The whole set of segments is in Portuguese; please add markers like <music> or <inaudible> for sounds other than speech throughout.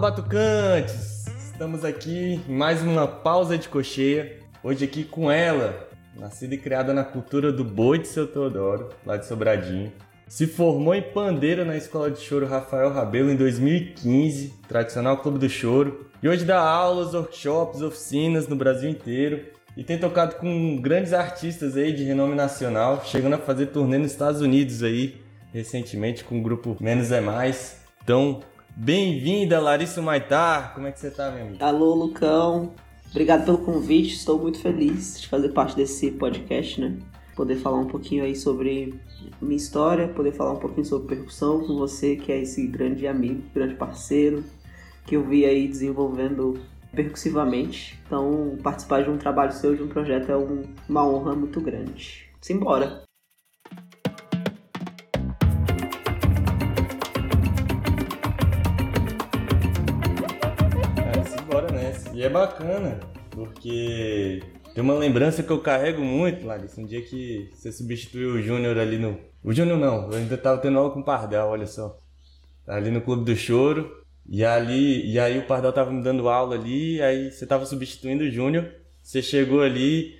Batucantes! Estamos aqui em mais uma pausa de cocheia. Hoje aqui com ela, nascida e criada na cultura do boi de seu Teodoro, lá de Sobradinho. Se formou em pandeira na Escola de Choro Rafael Rabelo em 2015, tradicional Clube do Choro. E hoje dá aulas, workshops, oficinas no Brasil inteiro. E tem tocado com grandes artistas aí de renome nacional, chegando a fazer turnê nos Estados Unidos aí, recentemente com o grupo Menos é Mais. Então, bem-vinda, Larissa Maitar. Como é que você tá, meu amigo? Alô, Lucão. Obrigado pelo convite. Estou muito feliz de fazer parte desse podcast, né? Poder falar um pouquinho aí sobre minha história, poder falar um pouquinho sobre percussão com você, que é esse grande amigo, grande parceiro, que eu vi aí desenvolvendo percussivamente. Então, participar de um trabalho seu, de um projeto, é um, uma honra muito grande. Simbora! E é bacana, porque tem uma lembrança que eu carrego muito, Larissa. Um dia que você substituiu o Júnior ali no. O Júnior não, eu ainda tava tendo aula com o Pardal, olha só. Ali no Clube do Choro. E ali, e aí o Pardal tava me dando aula ali, aí você tava substituindo o Júnior, você chegou ali,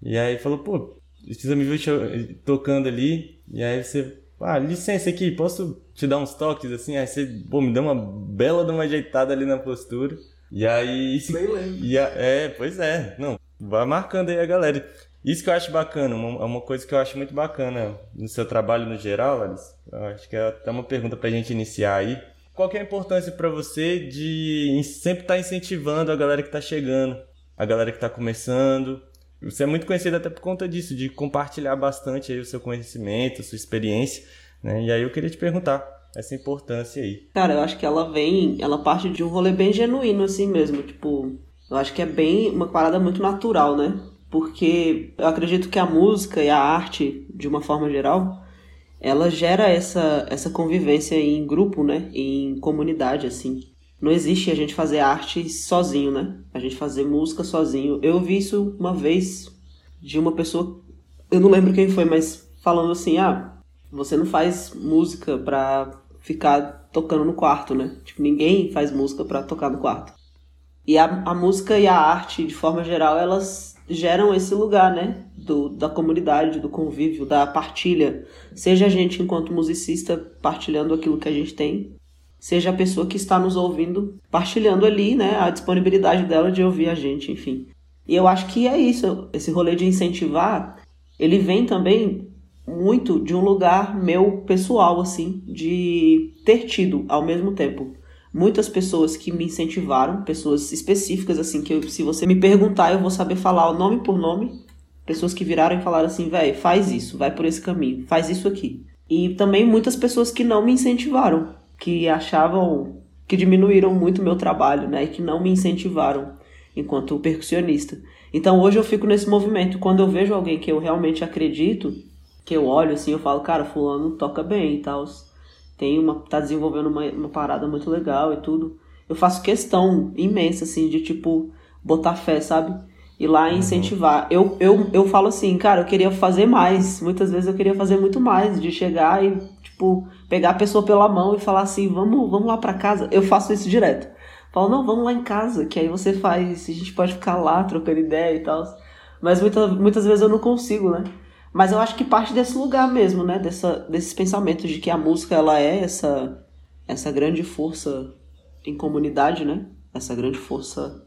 e aí falou, pô, precisa me ver tocando ali, e aí você, ah, licença aqui, posso te dar uns toques assim? Aí você, pô, me deu uma bela de uma ajeitada ali na postura. E aí. Isso, Nem lembro. E a, é, pois é, não, vai marcando aí a galera. Isso que eu acho bacana, uma, uma coisa que eu acho muito bacana no seu trabalho no geral, Alice. Eu acho que é até uma pergunta pra gente iniciar aí qual que é a importância para você de sempre estar tá incentivando a galera que está chegando, a galera que está começando? Você é muito conhecido até por conta disso, de compartilhar bastante aí o seu conhecimento, a sua experiência, né? E aí eu queria te perguntar essa importância aí. Cara, eu acho que ela vem, ela parte de um rolê bem genuíno assim mesmo, tipo, eu acho que é bem uma parada muito natural, né? Porque eu acredito que a música e a arte, de uma forma geral, ela gera essa, essa convivência em grupo, né? Em comunidade, assim. Não existe a gente fazer arte sozinho, né? A gente fazer música sozinho. Eu vi isso uma vez de uma pessoa, eu não lembro quem foi, mas falando assim: ah, você não faz música pra ficar tocando no quarto, né? Tipo, ninguém faz música pra tocar no quarto. E a, a música e a arte, de forma geral, elas geram esse lugar, né? Do, da comunidade, do convívio, da partilha. Seja a gente, enquanto musicista, partilhando aquilo que a gente tem, seja a pessoa que está nos ouvindo partilhando ali, né? A disponibilidade dela de ouvir a gente, enfim. E eu acho que é isso, esse rolê de incentivar, ele vem também muito de um lugar meu pessoal, assim, de ter tido ao mesmo tempo muitas pessoas que me incentivaram, pessoas específicas, assim, que eu, se você me perguntar, eu vou saber falar o nome por nome. Pessoas que viraram e falaram assim, velho, faz isso, vai por esse caminho, faz isso aqui. E também muitas pessoas que não me incentivaram, que achavam que diminuíram muito meu trabalho, né, e que não me incentivaram enquanto percussionista. Então hoje eu fico nesse movimento. Quando eu vejo alguém que eu realmente acredito, que eu olho assim, eu falo, cara, fulano toca bem e tal tem uma tá desenvolvendo uma, uma parada muito legal e tudo. Eu faço questão imensa assim de tipo botar fé, sabe? Ir lá e uhum. incentivar. Eu, eu, eu falo assim, cara, eu queria fazer mais. Muitas vezes eu queria fazer muito mais, de chegar e, tipo, pegar a pessoa pela mão e falar assim, vamos, vamos lá para casa. Eu faço isso direto. Falo, não, vamos lá em casa, que aí você faz, a gente pode ficar lá trocando ideia e tal. Mas muita, muitas vezes eu não consigo, né? Mas eu acho que parte desse lugar mesmo, né? Dessa, desses pensamentos de que a música ela é essa, essa grande força em comunidade, né? Essa grande força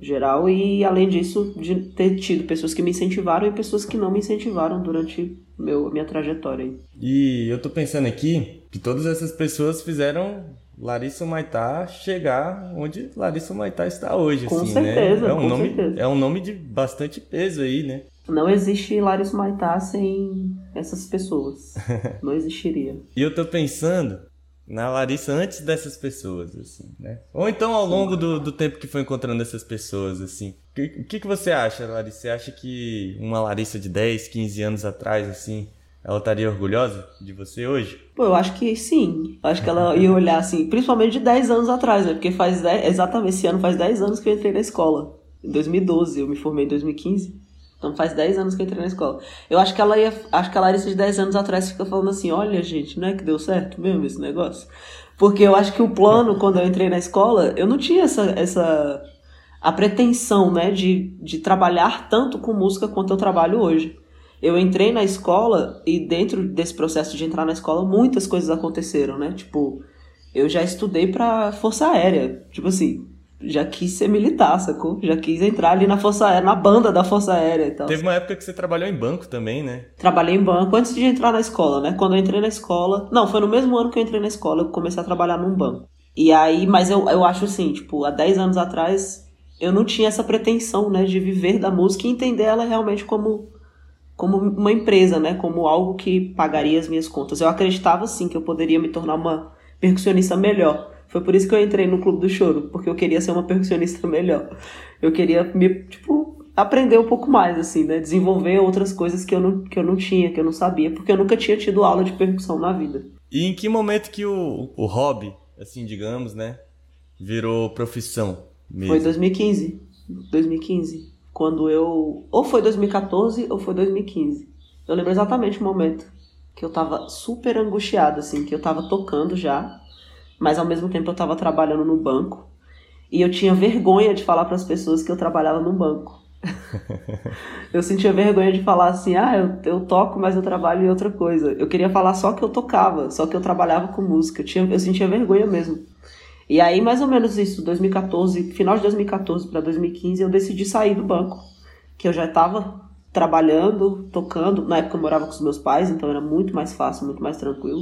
geral. E além disso, de ter tido pessoas que me incentivaram e pessoas que não me incentivaram durante meu, minha trajetória. E eu tô pensando aqui que todas essas pessoas fizeram Larissa Maitá chegar onde Larissa Maitá está hoje. Com assim, certeza, né? é um com nome, certeza. É um nome de bastante peso aí, né? Não existe Larissa Maitá sem essas pessoas. <laughs> Não existiria. e eu tô pensando na Larissa antes dessas pessoas, assim, né? Ou então ao longo do, do tempo que foi encontrando essas pessoas, assim. O que, que, que você acha, Larissa? Você acha que uma Larissa de 10, 15 anos atrás, assim, ela estaria orgulhosa de você hoje? Pô, eu acho que sim. Eu acho que ela ia olhar assim, principalmente de 10 anos atrás, né? Porque faz 10, exatamente esse ano faz 10 anos que eu entrei na escola. Em 2012, eu me formei em 2015. Então faz 10 anos que eu entrei na escola. Eu acho que ela ia. Acho que a Larissa de 10 anos atrás fica falando assim, olha, gente, não é que deu certo mesmo esse negócio? Porque eu acho que o plano, quando eu entrei na escola, eu não tinha essa, essa a pretensão, né, de, de trabalhar tanto com música quanto eu trabalho hoje. Eu entrei na escola e dentro desse processo de entrar na escola, muitas coisas aconteceram, né? Tipo, eu já estudei pra Força Aérea. Tipo assim, já quis ser militar, sacou? Já quis entrar ali na Força Aérea, na banda da Força Aérea e tal. Teve uma época que você trabalhou em banco também, né? Trabalhei em banco antes de entrar na escola, né? Quando eu entrei na escola. Não, foi no mesmo ano que eu entrei na escola, eu comecei a trabalhar num banco. E aí, mas eu, eu acho assim, tipo, há 10 anos atrás, eu não tinha essa pretensão, né, de viver da música e entender ela realmente como como uma empresa, né, como algo que pagaria as minhas contas. Eu acreditava sim que eu poderia me tornar uma percussionista melhor. Foi por isso que eu entrei no Clube do Choro, porque eu queria ser uma percussionista <laughs> melhor. Eu queria me, tipo, aprender um pouco mais, assim, né? Desenvolver outras coisas que eu não, que eu não tinha, que eu não sabia, porque eu nunca tinha tido aula de percussão na vida. E em que momento que o, o hobby, assim, digamos, né, virou profissão? Mesmo. Foi 2015. 2015. Quando eu. Ou foi 2014 ou foi 2015. Eu lembro exatamente o momento que eu tava super angustiada, assim, que eu tava tocando já, mas ao mesmo tempo eu tava trabalhando no banco. E eu tinha vergonha de falar para as pessoas que eu trabalhava no banco. <laughs> eu sentia vergonha de falar assim, ah, eu, eu toco, mas eu trabalho em outra coisa. Eu queria falar só que eu tocava, só que eu trabalhava com música. Eu, tinha, eu sentia vergonha mesmo. E aí, mais ou menos isso, 2014, final de 2014 para 2015, eu decidi sair do banco, que eu já estava trabalhando, tocando. Na época eu morava com os meus pais, então era muito mais fácil, muito mais tranquilo.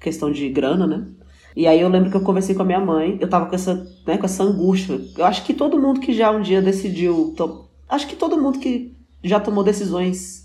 Questão de grana, né? E aí eu lembro que eu conversei com a minha mãe, eu tava com essa, né, com essa angústia. Eu acho que todo mundo que já um dia decidiu, to... acho que todo mundo que já tomou decisões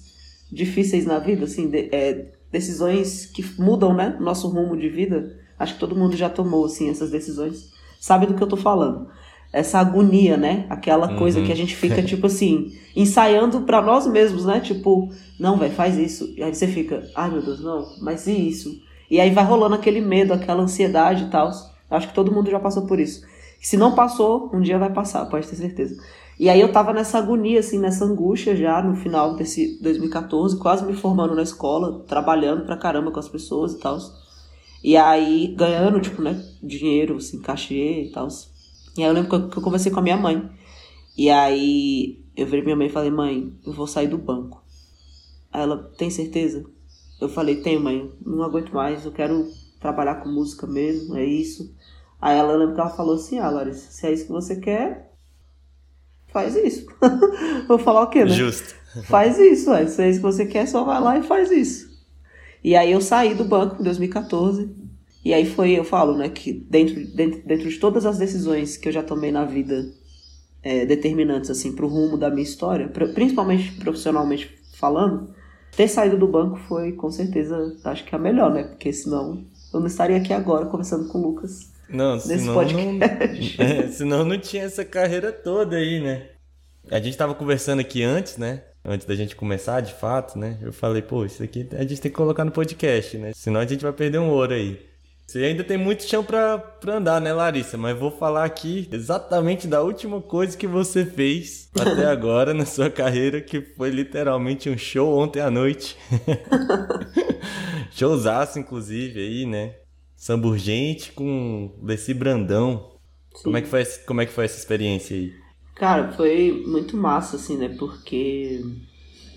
difíceis na vida, assim, de, é, decisões que mudam, né, nosso rumo de vida, Acho que todo mundo já tomou, assim, essas decisões. Sabe do que eu tô falando. Essa agonia, né? Aquela uhum. coisa que a gente fica, <laughs> tipo assim, ensaiando para nós mesmos, né? Tipo, não, velho, faz isso. E aí você fica, ai meu Deus, não, mas e isso? E aí vai rolando aquele medo, aquela ansiedade e tal. Acho que todo mundo já passou por isso. Se não passou, um dia vai passar, pode ter certeza. E aí eu tava nessa agonia, assim, nessa angústia já no final desse 2014, quase me formando na escola, trabalhando pra caramba com as pessoas e tal. E aí, ganhando, tipo, né, dinheiro, assim, cachê e tal. E aí eu lembro que eu, que eu conversei com a minha mãe. E aí eu virei minha mãe e falei, mãe, eu vou sair do banco. Aí ela, tem certeza? Eu falei, tenho, mãe, não aguento mais, eu quero trabalhar com música mesmo, é isso. Aí ela lembra que ela falou assim, ah, Larissa, se é isso que você quer, faz isso. <laughs> vou falar o quê, né? Justo. faz isso, ué. se é isso que você quer, só vai lá e faz isso. E aí eu saí do banco em 2014. E aí foi, eu falo, né, que dentro, dentro, dentro de todas as decisões que eu já tomei na vida é, determinantes, assim, pro rumo da minha história, principalmente profissionalmente falando, ter saído do banco foi, com certeza, acho que a melhor, né? Porque senão eu não estaria aqui agora conversando com o Lucas. Não, senão não, <laughs> é, senão não tinha essa carreira toda aí, né? A gente tava conversando aqui antes, né? antes da gente começar, de fato, né? Eu falei, pô, isso aqui a gente tem que colocar no podcast, né? Senão a gente vai perder um ouro aí. Você ainda tem muito chão pra, pra andar, né, Larissa? Mas vou falar aqui exatamente da última coisa que você fez até <laughs> agora na sua carreira, que foi literalmente um show ontem à noite. <laughs> Showzaço, inclusive, aí, né? Samba Urgente com Leci Brandão. Como é, que foi, como é que foi essa experiência aí? Cara, foi muito massa, assim, né? Porque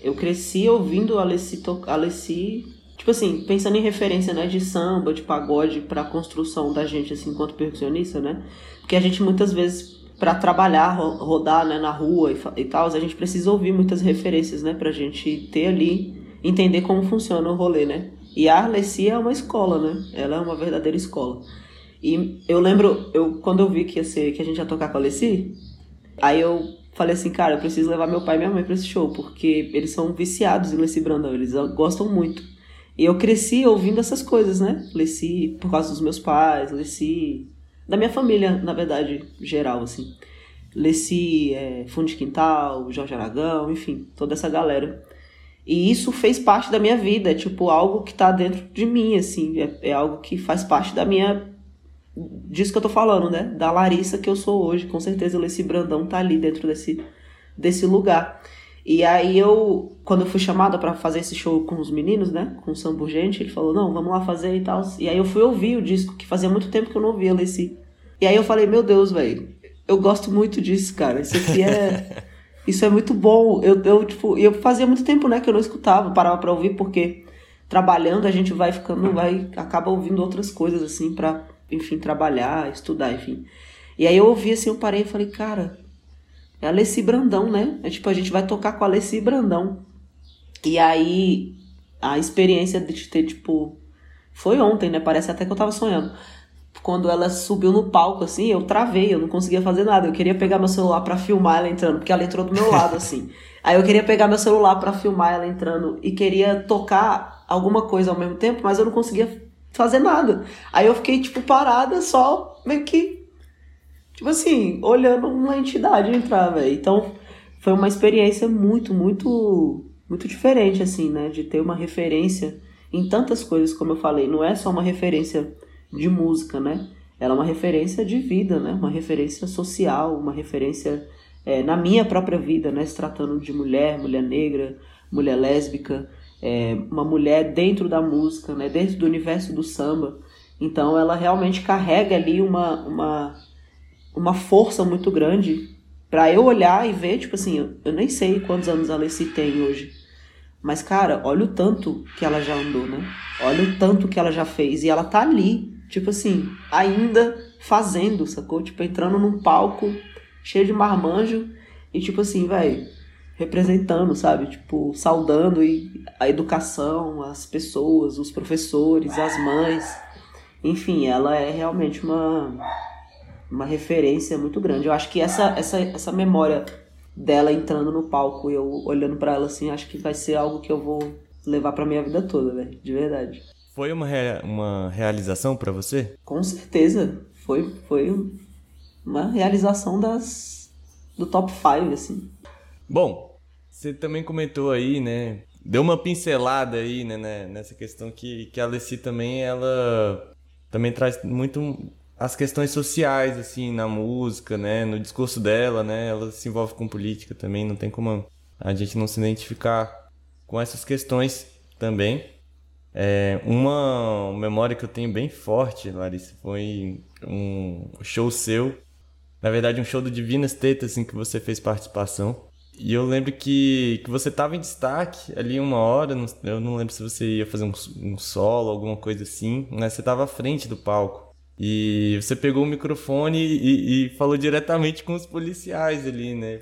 eu cresci ouvindo a Alessi, Alessi tipo assim, pensando em referência, né, de samba, de pagode para construção da gente, assim, enquanto percussionista, né? Porque a gente muitas vezes, para trabalhar, rodar, né, na rua e, e tal, a gente precisa ouvir muitas referências, né, pra gente ter ali, entender como funciona o rolê, né? E a Alessi é uma escola, né? Ela é uma verdadeira escola. E eu lembro, eu quando eu vi que ia ser, que a gente ia tocar com a Alessi, Aí eu falei assim, cara, eu preciso levar meu pai e minha mãe para esse show, porque eles são viciados em Leci Brandão, eles gostam muito. E eu cresci ouvindo essas coisas, né? Leci por causa dos meus pais, Leci da minha família, na verdade, geral, assim. Leci é, Fundo de Quintal, Jorge Aragão, enfim, toda essa galera. E isso fez parte da minha vida, é tipo algo que tá dentro de mim, assim, é, é algo que faz parte da minha disso que eu tô falando, né? Da Larissa que eu sou hoje. Com certeza o Leci Brandão tá ali dentro desse, desse lugar. E aí eu, quando eu fui chamada para fazer esse show com os meninos, né, com o Samba Urgente, ele falou, não, vamos lá fazer e tal. E aí eu fui ouvir o disco, que fazia muito tempo que eu não ouvia Alessi. E aí eu falei, meu Deus, velho, eu gosto muito disso, cara. Isso aqui é... <laughs> Isso é muito bom. Eu, eu, tipo, eu fazia muito tempo, né, que eu não escutava, parava pra ouvir, porque trabalhando a gente vai ficando, vai, acaba ouvindo outras coisas, assim, pra, enfim, trabalhar, estudar, enfim. E aí eu ouvi assim, eu parei e falei, cara, é Alessi Brandão, né? É tipo, a gente vai tocar com a Alessi Brandão. E aí, a experiência de ter, tipo, foi ontem, né? Parece até que eu tava sonhando. Quando ela subiu no palco, assim, eu travei, eu não conseguia fazer nada. Eu queria pegar meu celular para filmar ela entrando, porque ela entrou do meu lado, assim. <laughs> Aí eu queria pegar meu celular para filmar ela entrando e queria tocar alguma coisa ao mesmo tempo, mas eu não conseguia fazer nada. Aí eu fiquei, tipo, parada, só meio que tipo assim, olhando uma entidade entrar, velho. Então, foi uma experiência muito, muito, muito diferente, assim, né? De ter uma referência em tantas coisas, como eu falei. Não é só uma referência de música, né? Ela é uma referência de vida, né? Uma referência social, uma referência é, na minha própria vida, né? Se tratando de mulher, mulher negra, mulher lésbica, é, uma mulher dentro da música, né? Dentro do universo do samba. Então, ela realmente carrega ali uma, uma uma força muito grande para eu olhar e ver, tipo assim, eu, eu nem sei quantos anos a Alessi tem hoje. Mas, cara, olha o tanto que ela já andou, né? Olha o tanto que ela já fez. E ela tá ali, tipo assim, ainda fazendo, sacou? Tipo, entrando num palco cheio de marmanjo e, tipo assim, velho, representando, sabe? Tipo, saudando a educação, as pessoas, os professores, as mães. Enfim, ela é realmente uma uma referência muito grande. Eu acho que essa, essa, essa memória dela entrando no palco e eu olhando para ela assim, acho que vai ser algo que eu vou levar para minha vida toda, velho, de verdade. Foi uma, rea uma realização para você? Com certeza. Foi, foi uma realização das do top 5, assim. Bom, você também comentou aí, né? Deu uma pincelada aí, né, né nessa questão que, que a Alessi também, ela também traz muito as questões sociais, assim, na música, né? No discurso dela, né? Ela se envolve com política também, não tem como a gente não se identificar com essas questões também. É, uma memória que eu tenho bem forte, Larissa, foi um show seu. Na verdade, um show do Divinas Tetas, assim, que você fez participação. E eu lembro que, que você estava em destaque ali uma hora, eu não lembro se você ia fazer um, um solo, alguma coisa assim, mas você estava à frente do palco. E você pegou o microfone e, e falou diretamente com os policiais ali, né?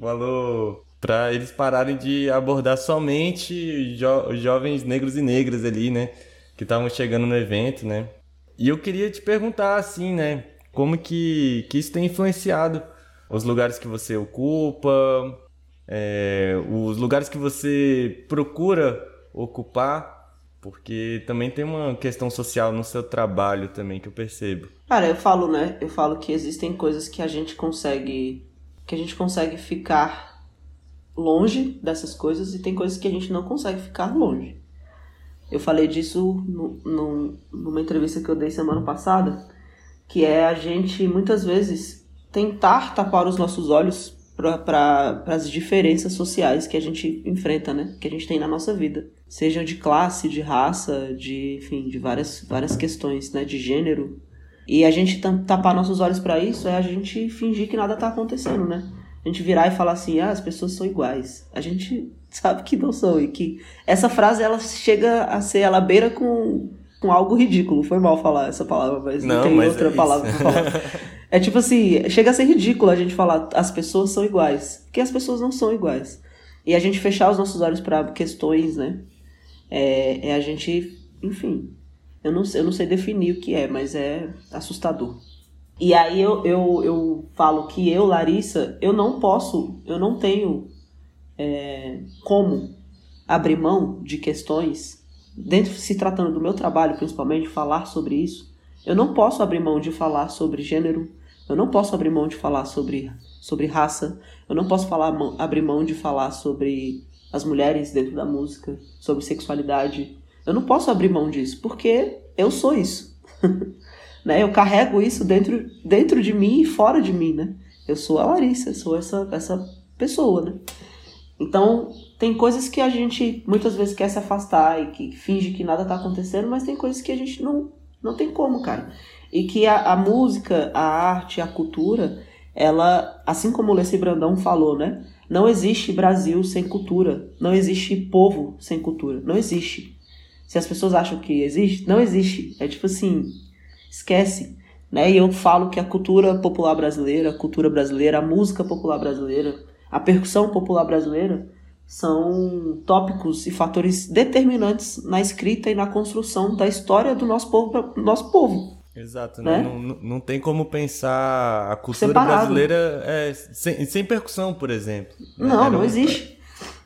Falou para eles pararem de abordar somente jo jovens negros e negras ali, né? Que estavam chegando no evento, né? E eu queria te perguntar, assim, né? Como que, que isso tem influenciado os lugares que você ocupa, é, os lugares que você procura ocupar porque também tem uma questão social no seu trabalho também que eu percebo. Cara, eu falo, né? Eu falo que existem coisas que a gente consegue que a gente consegue ficar longe dessas coisas e tem coisas que a gente não consegue ficar longe. Eu falei disso no, no, numa entrevista que eu dei semana passada, que é a gente muitas vezes tentar tapar os nossos olhos para as diferenças sociais que a gente enfrenta, né? Que a gente tem na nossa vida. Seja de classe, de raça, de, enfim, de várias, várias questões, né? De gênero. E a gente tapar nossos olhos para isso é a gente fingir que nada tá acontecendo, né? A gente virar e falar assim, ah, as pessoas são iguais. A gente <laughs> sabe que não são e que essa frase ela chega a ser, ela beira com, com algo ridículo. Foi mal falar essa palavra, mas não, não tem mas outra é palavra pra falar. <laughs> É tipo assim, chega a ser ridículo a gente falar as pessoas são iguais, porque as pessoas não são iguais. E a gente fechar os nossos olhos para questões, né? É, é, a gente, enfim, eu não, eu não sei definir o que é, mas é assustador. E aí eu, eu, eu falo que eu, Larissa, eu não posso, eu não tenho é, como abrir mão de questões, dentro se tratando do meu trabalho principalmente, falar sobre isso. Eu não posso abrir mão de falar sobre gênero, eu não posso abrir mão de falar sobre, sobre raça. Eu não posso falar, abrir mão de falar sobre as mulheres dentro da música, sobre sexualidade. Eu não posso abrir mão disso, porque eu sou isso. <laughs> né? Eu carrego isso dentro, dentro de mim e fora de mim, né? Eu sou a Larissa, sou essa, essa pessoa, né? Então, tem coisas que a gente muitas vezes quer se afastar e que finge que nada tá acontecendo, mas tem coisas que a gente não, não tem como, cara. E que a, a música, a arte, a cultura, ela, assim como o Leci Brandão falou, né? Não existe Brasil sem cultura. Não existe povo sem cultura. Não existe. Se as pessoas acham que existe, não existe. É tipo assim, esquece. Né? E eu falo que a cultura popular brasileira, a cultura brasileira, a música popular brasileira, a percussão popular brasileira são tópicos e fatores determinantes na escrita e na construção da história do nosso povo. Nosso povo. Exato, né? não, não, não tem como pensar a cultura Separado. brasileira é, sem, sem percussão, por exemplo. Né? Não, não existe.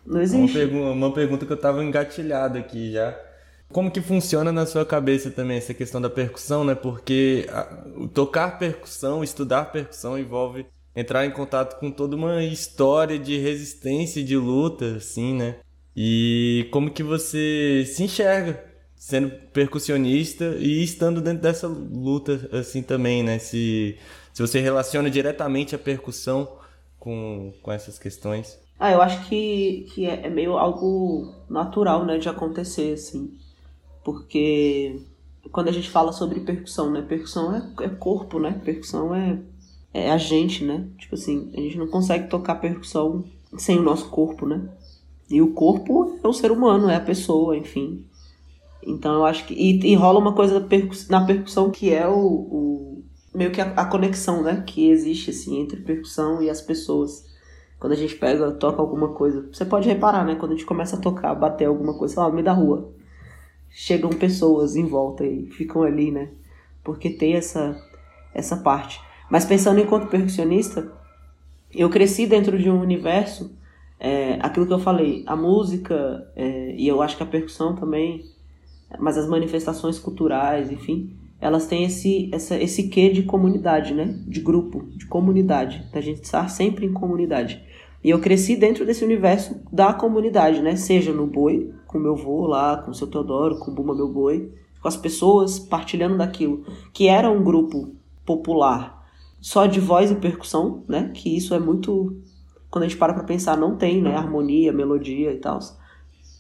Não existe. Uma, pergu uma pergunta que eu estava engatilhado aqui já. Como que funciona na sua cabeça também essa questão da percussão, né? Porque a, tocar percussão, estudar percussão envolve entrar em contato com toda uma história de resistência e de luta, assim, né? E como que você se enxerga sendo percussionista e estando dentro dessa luta assim também, né? Se, se você relaciona diretamente a percussão com, com essas questões. Ah, eu acho que, que é, é meio algo natural, né, de acontecer, assim. Porque quando a gente fala sobre percussão, né? Percussão é, é corpo, né? Percussão é é a gente, né? Tipo assim, a gente não consegue tocar percussão sem o nosso corpo, né? E o corpo é o ser humano, é a pessoa, enfim. Então eu acho que. E, e rola uma coisa na percussão que é o. o meio que a, a, conexão, né? Que existe, assim, entre percussão e as pessoas. Quando a gente pega, toca alguma coisa. Você pode reparar, né? Quando a gente começa a tocar, bater alguma coisa, sei lá, no meio da rua. Chegam pessoas em volta e ficam ali, né? Porque tem essa, essa parte. Mas pensando enquanto percussionista, eu cresci dentro de um universo, é, aquilo que eu falei, a música, é, e eu acho que a percussão também, mas as manifestações culturais, enfim, elas têm esse, essa, esse quê de comunidade, né? De grupo, de comunidade, da gente estar sempre em comunidade. E eu cresci dentro desse universo da comunidade, né? Seja no boi, com meu avô lá, com o seu Teodoro, com o Buma Meu Boi, com as pessoas partilhando daquilo, que era um grupo popular, só de voz e percussão, né? Que isso é muito. Quando a gente para pra pensar, não tem, né? Harmonia, melodia e tal.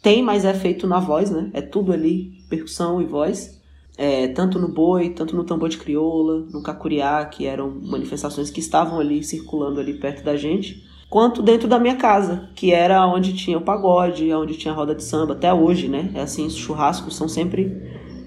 Tem, mas é feito na voz, né? É tudo ali, percussão e voz. É, tanto no boi, tanto no tambor de crioula, no cacuriá, que eram manifestações que estavam ali circulando ali perto da gente, quanto dentro da minha casa, que era onde tinha o pagode, onde tinha a roda de samba, até hoje, né? É assim, os churrascos são sempre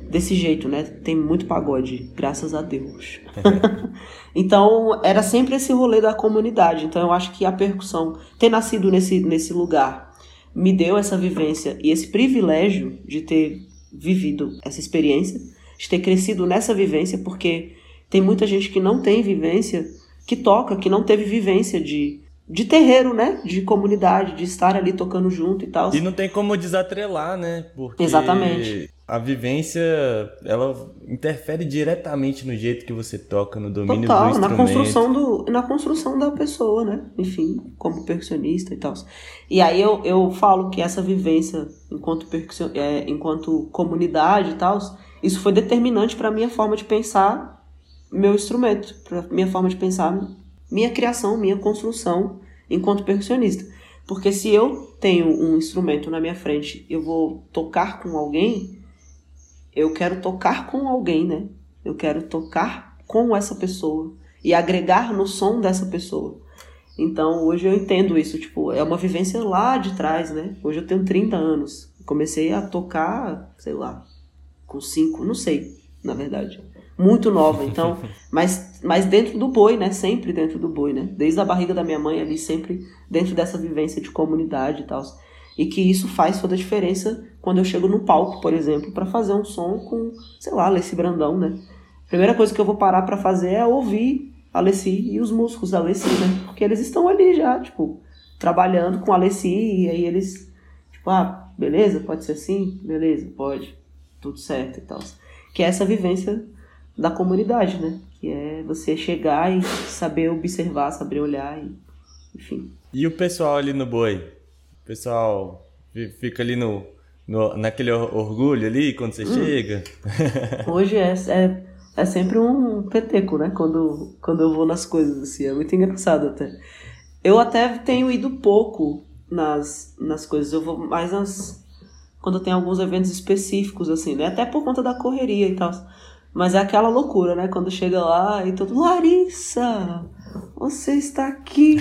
desse jeito, né? Tem muito pagode, graças a Deus. <laughs> então, era sempre esse rolê da comunidade. Então, eu acho que a percussão, ter nascido nesse, nesse lugar, me deu essa vivência e esse privilégio de ter vivido essa experiência, de ter crescido nessa vivência, porque tem muita gente que não tem vivência, que toca, que não teve vivência de de terreiro, né? De comunidade, de estar ali tocando junto e tal. E não tem como desatrelar, né? Porque Exatamente a vivência ela interfere diretamente no jeito que você toca, no domínio Total, do instrumento. na construção do na construção da pessoa, né? Enfim, como percussionista e tal. E aí eu, eu falo que essa vivência enquanto percussion, é, enquanto comunidade e tal, isso foi determinante para minha forma de pensar meu instrumento, para minha forma de pensar minha criação, minha construção enquanto percussionista. Porque se eu tenho um instrumento na minha frente, eu vou tocar com alguém, eu quero tocar com alguém, né? Eu quero tocar com essa pessoa e agregar no som dessa pessoa. Então hoje eu entendo isso, tipo, é uma vivência lá de trás, né? Hoje eu tenho 30 anos. Comecei a tocar, sei lá, com 5, não sei, na verdade. Muito nova, então, <laughs> mas, mas dentro do boi, né? Sempre dentro do boi, né? Desde a barriga da minha mãe ali, sempre dentro dessa vivência de comunidade e tal. E que isso faz toda a diferença quando eu chego no palco, por exemplo, para fazer um som com, sei lá, Alessi Brandão, né? A primeira coisa que eu vou parar para fazer é ouvir Alessi e os músicos da Alessi, né? Porque eles estão ali já, tipo, trabalhando com Alessi e aí eles, tipo, ah, beleza, pode ser assim? Beleza, pode. Tudo certo e tal. Que é essa vivência da comunidade, né? Que é você chegar e saber observar, saber olhar, e, enfim. E o pessoal ali no boi? O pessoal fica ali no, no naquele orgulho ali quando você hum. chega? <laughs> Hoje é, é, é, sempre um peteco, né? Quando, quando eu vou nas coisas, assim. É muito engraçado até. Eu até tenho ido pouco nas, nas coisas. Eu vou mais nas. Quando tem alguns eventos específicos, assim, né? Até por conta da correria e tal. Mas é aquela loucura, né? Quando chega lá e todo. Larissa! Você está aqui!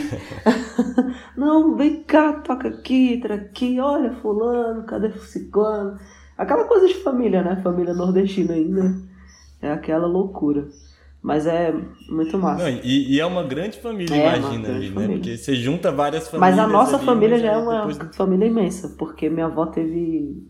<laughs> Não, vem cá, toca aqui, entra aqui, olha, Fulano, cadê Ciclano? Aquela coisa de família, né? Família nordestina ainda. É aquela loucura. Mas é muito massa. Não, e, e, é uma grande família, é imagina ali, né? Porque você junta várias famílias. Mas a nossa ali, família já é uma depois... família imensa, porque minha avó teve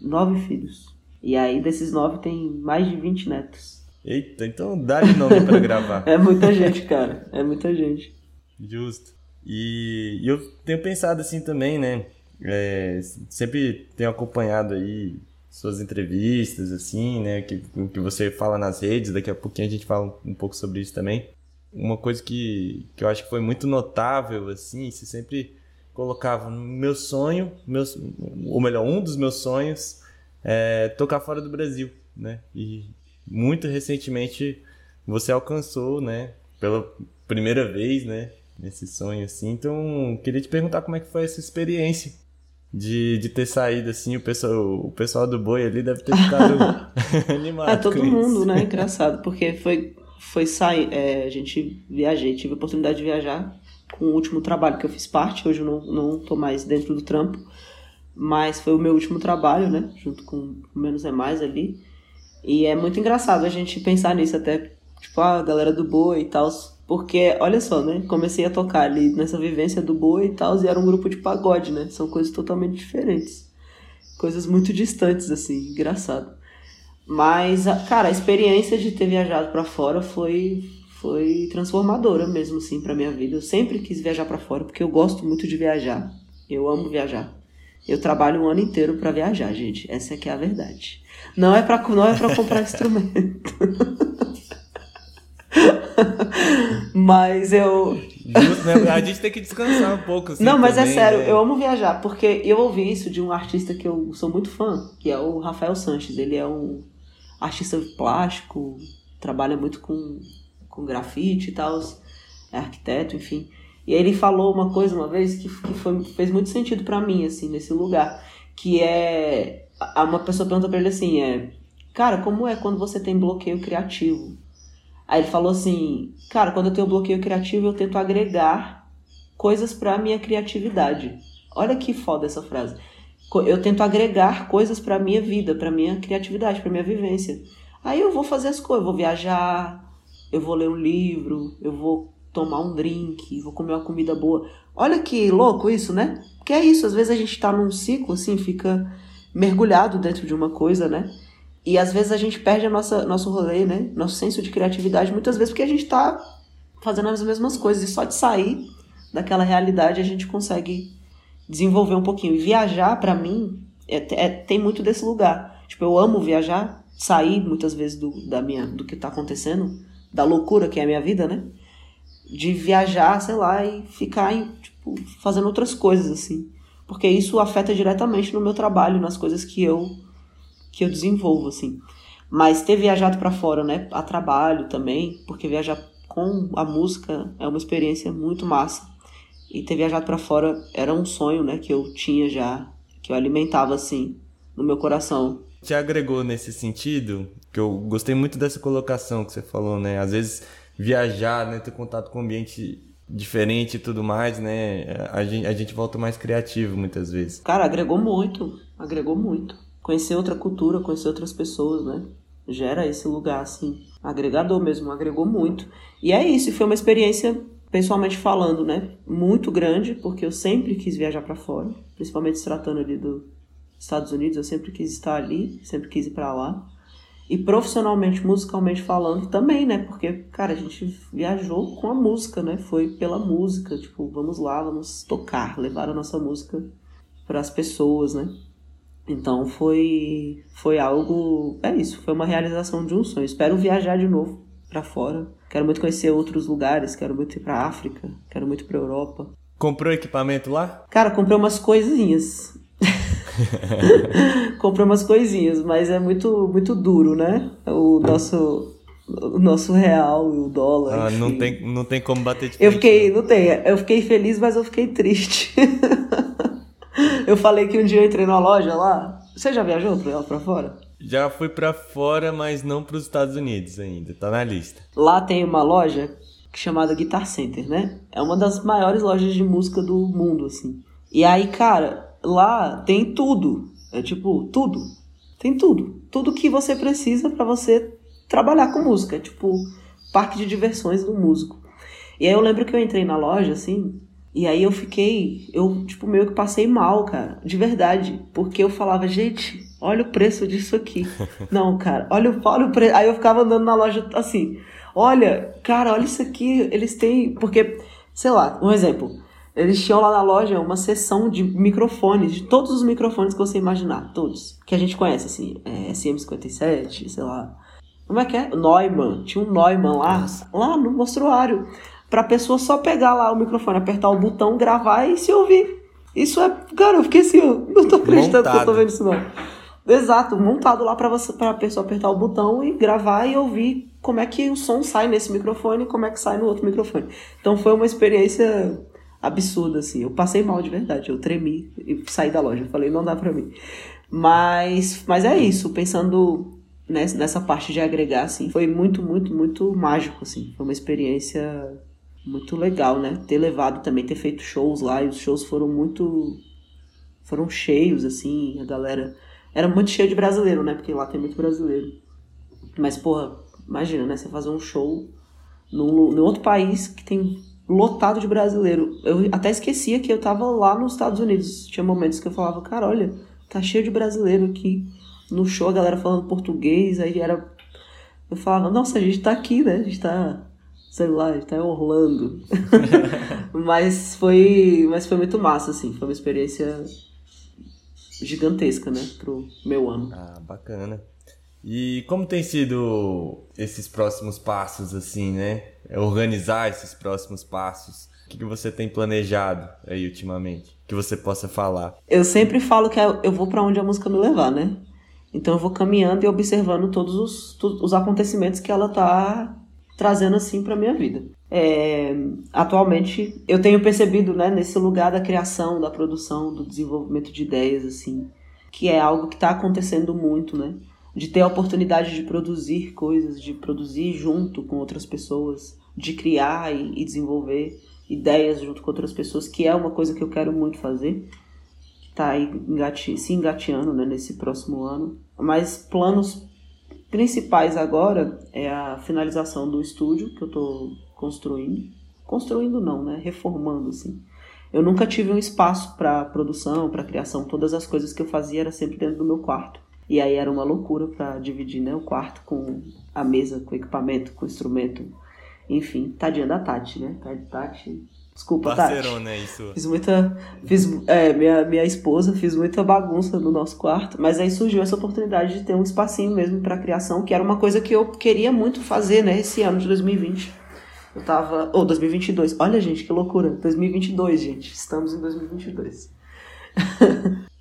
nove filhos. E aí desses nove tem mais de 20 netos. Eita, então dá-lhe nome pra gravar. <laughs> é muita gente, cara. É muita gente. Justo. E, e eu tenho pensado assim também, né? É, sempre tenho acompanhado aí suas entrevistas, assim, né? Que, que você fala nas redes, daqui a pouquinho a gente fala um pouco sobre isso também. Uma coisa que, que eu acho que foi muito notável, assim, você sempre colocava no meu sonho, meus, ou melhor, um dos meus sonhos é tocar fora do Brasil, né? E muito recentemente você alcançou, né? Pela primeira vez, né? Nesse sonho, assim. Então, queria te perguntar como é que foi essa experiência de, de ter saído assim, o pessoal, o pessoal do boi ali deve ter ficado <laughs> animado. É todo mundo, isso. né? Engraçado, porque foi, foi sair. É, a gente viajei, tive a oportunidade de viajar com o último trabalho que eu fiz parte, hoje eu não, não tô mais dentro do trampo, mas foi o meu último trabalho, né? Junto com Menos é Mais ali. E é muito engraçado a gente pensar nisso até, tipo, a galera do boi e tal porque, olha só, né? Comecei a tocar ali nessa vivência do boi e tal, e era um grupo de pagode, né? São coisas totalmente diferentes. Coisas muito distantes, assim, engraçado. Mas, cara, a experiência de ter viajado para fora foi foi transformadora mesmo, assim, pra minha vida. Eu sempre quis viajar para fora, porque eu gosto muito de viajar. Eu amo viajar. Eu trabalho um ano inteiro para viajar, gente. Essa é que é a verdade. Não é para não é para comprar <laughs> instrumento. <laughs> mas eu. Justo, né? A gente tem que descansar um pouco. Assim, não, mas também, é sério, né? eu amo viajar, porque eu ouvi isso de um artista que eu sou muito fã, que é o Rafael Sanches. Ele é um artista plástico, trabalha muito com, com grafite e tal, é arquiteto, enfim. E ele falou uma coisa uma vez que, que foi, fez muito sentido para mim, assim, nesse lugar. Que é. Uma pessoa pergunta pra ele assim: é. Cara, como é quando você tem bloqueio criativo? Aí ele falou assim: Cara, quando eu tenho bloqueio criativo, eu tento agregar coisas para minha criatividade. Olha que foda essa frase. Eu tento agregar coisas para minha vida, para minha criatividade, para minha vivência. Aí eu vou fazer as coisas, eu vou viajar, eu vou ler um livro, eu vou tomar um drink, vou comer uma comida boa. Olha que louco isso, né? Porque é isso, às vezes a gente tá num ciclo assim, fica mergulhado dentro de uma coisa, né? E às vezes a gente perde a nossa, nosso rolê, né? Nosso senso de criatividade, muitas vezes porque a gente está fazendo as mesmas coisas. E só de sair daquela realidade a gente consegue desenvolver um pouquinho. E viajar, para mim, é, é, tem muito desse lugar. Tipo, eu amo viajar, sair muitas vezes do, da minha, do que está acontecendo, da loucura que é a minha vida, né? De viajar, sei lá, e ficar tipo, fazendo outras coisas, assim. Porque isso afeta diretamente no meu trabalho, nas coisas que eu que eu desenvolvo, assim. Mas ter viajado para fora, né, a trabalho também, porque viajar com a música é uma experiência muito massa. E ter viajado para fora era um sonho, né, que eu tinha já, que eu alimentava assim no meu coração. Te agregou nesse sentido, que eu gostei muito dessa colocação que você falou, né? Às vezes viajar, né, ter contato com ambiente diferente e tudo mais, né? A gente, a gente volta mais criativo muitas vezes. Cara, agregou muito, agregou muito conhecer outra cultura, conhecer outras pessoas, né? Gera esse lugar, assim, agregador mesmo, agregou muito. E é isso, foi uma experiência, pessoalmente falando, né? Muito grande, porque eu sempre quis viajar para fora, principalmente se tratando ali dos Estados Unidos, eu sempre quis estar ali, sempre quis ir para lá. E profissionalmente, musicalmente falando também, né? Porque, cara, a gente viajou com a música, né? Foi pela música, tipo, vamos lá, vamos tocar, levar a nossa música para as pessoas, né? Então foi foi algo, é isso, foi uma realização de um sonho. Espero viajar de novo para fora. Quero muito conhecer outros lugares, quero muito ir para África, quero muito para Europa. Comprou equipamento lá? Cara, comprei umas coisinhas. <laughs> comprei umas coisinhas, mas é muito muito duro, né? O nosso o nosso real e o dólar. Ah, não tem, não tem como bater de frente. Eu fiquei, não tem, eu fiquei feliz, mas eu fiquei triste. <laughs> eu falei que um dia eu entrei numa loja lá. Você já viajou pra lá pra fora? Já fui para fora, mas não para os Estados Unidos ainda, tá na lista. Lá tem uma loja chamada Guitar Center, né? É uma das maiores lojas de música do mundo, assim. E aí, cara, lá tem tudo. É tipo, tudo. Tem tudo. Tudo que você precisa para você trabalhar com música. É tipo, parque de diversões do músico. E aí eu lembro que eu entrei na loja, assim, e aí eu fiquei, eu, tipo, meio que passei mal, cara, de verdade. Porque eu falava, gente, olha o preço disso aqui. <laughs> Não, cara, olha, olha o preço. Aí eu ficava andando na loja assim, olha, cara, olha isso aqui, eles têm. Porque, sei lá, um exemplo. Eles tinham lá na loja uma seção de microfones, de todos os microfones que você imaginar, todos. Que a gente conhece, assim, é, SM57, sei lá. Como é que é? Neumann. Tinha um Neumann lá, lá no mostruário. Pra pessoa só pegar lá o microfone, apertar o botão, gravar e se ouvir. Isso é. Cara, eu fiquei assim, eu não tô acreditando Montado. que eu tô vendo isso, não. Exato, montado lá para você para a pessoa apertar o botão e gravar e ouvir como é que o som sai nesse microfone e como é que sai no outro microfone. Então foi uma experiência absurda assim. Eu passei mal de verdade, eu tremi e saí da loja, falei não dá para mim. Mas mas é isso, pensando nessa parte de agregar assim, foi muito muito muito mágico assim. Foi uma experiência muito legal, né? Ter levado também, ter feito shows lá e os shows foram muito foram cheios assim, a galera era muito cheio de brasileiro, né? Porque lá tem muito brasileiro. Mas, porra, imagina, né? Você fazer um show num, num outro país que tem lotado de brasileiro. Eu até esquecia que eu tava lá nos Estados Unidos. Tinha momentos que eu falava, cara, olha, tá cheio de brasileiro aqui. No show a galera falando português, aí era. Eu falava, nossa, a gente tá aqui, né? A gente tá. Sei lá, a gente tá em Orlando. <laughs> mas foi. Mas foi muito massa, assim. Foi uma experiência gigantesca, né, pro meu ano. Ah, bacana. E como tem sido esses próximos passos, assim, né? É organizar esses próximos passos. O que, você tem planejado aí ultimamente? Que você possa falar? Eu sempre falo que eu vou para onde a música me levar, né? Então eu vou caminhando e observando todos os, os acontecimentos que ela tá trazendo assim para minha vida. É, atualmente eu tenho percebido, né, nesse lugar da criação, da produção, do desenvolvimento de ideias, assim, que é algo que está acontecendo muito, né? De ter a oportunidade de produzir coisas, de produzir junto com outras pessoas, de criar e, e desenvolver ideias junto com outras pessoas, que é uma coisa que eu quero muito fazer. Tá aí se engateando né, nesse próximo ano. Mas planos principais agora é a finalização do estúdio que eu estou construindo. Construindo não, né? Reformando, assim. Eu nunca tive um espaço para produção, para criação. Todas as coisas que eu fazia era sempre dentro do meu quarto. E aí era uma loucura para dividir, né? O quarto com a mesa, com equipamento, com instrumento. Enfim, tadinha da Tati, né? Tati Desculpa, Parceirona, Tati. É isso. Fiz muita. Fiz, é, minha, minha esposa fez muita bagunça no nosso quarto, mas aí surgiu essa oportunidade de ter um espacinho mesmo para criação, que era uma coisa que eu queria muito fazer, né, esse ano de 2020. Eu tava. Ou oh, 2022. Olha, gente, que loucura. 2022, gente. Estamos em 2022. <laughs>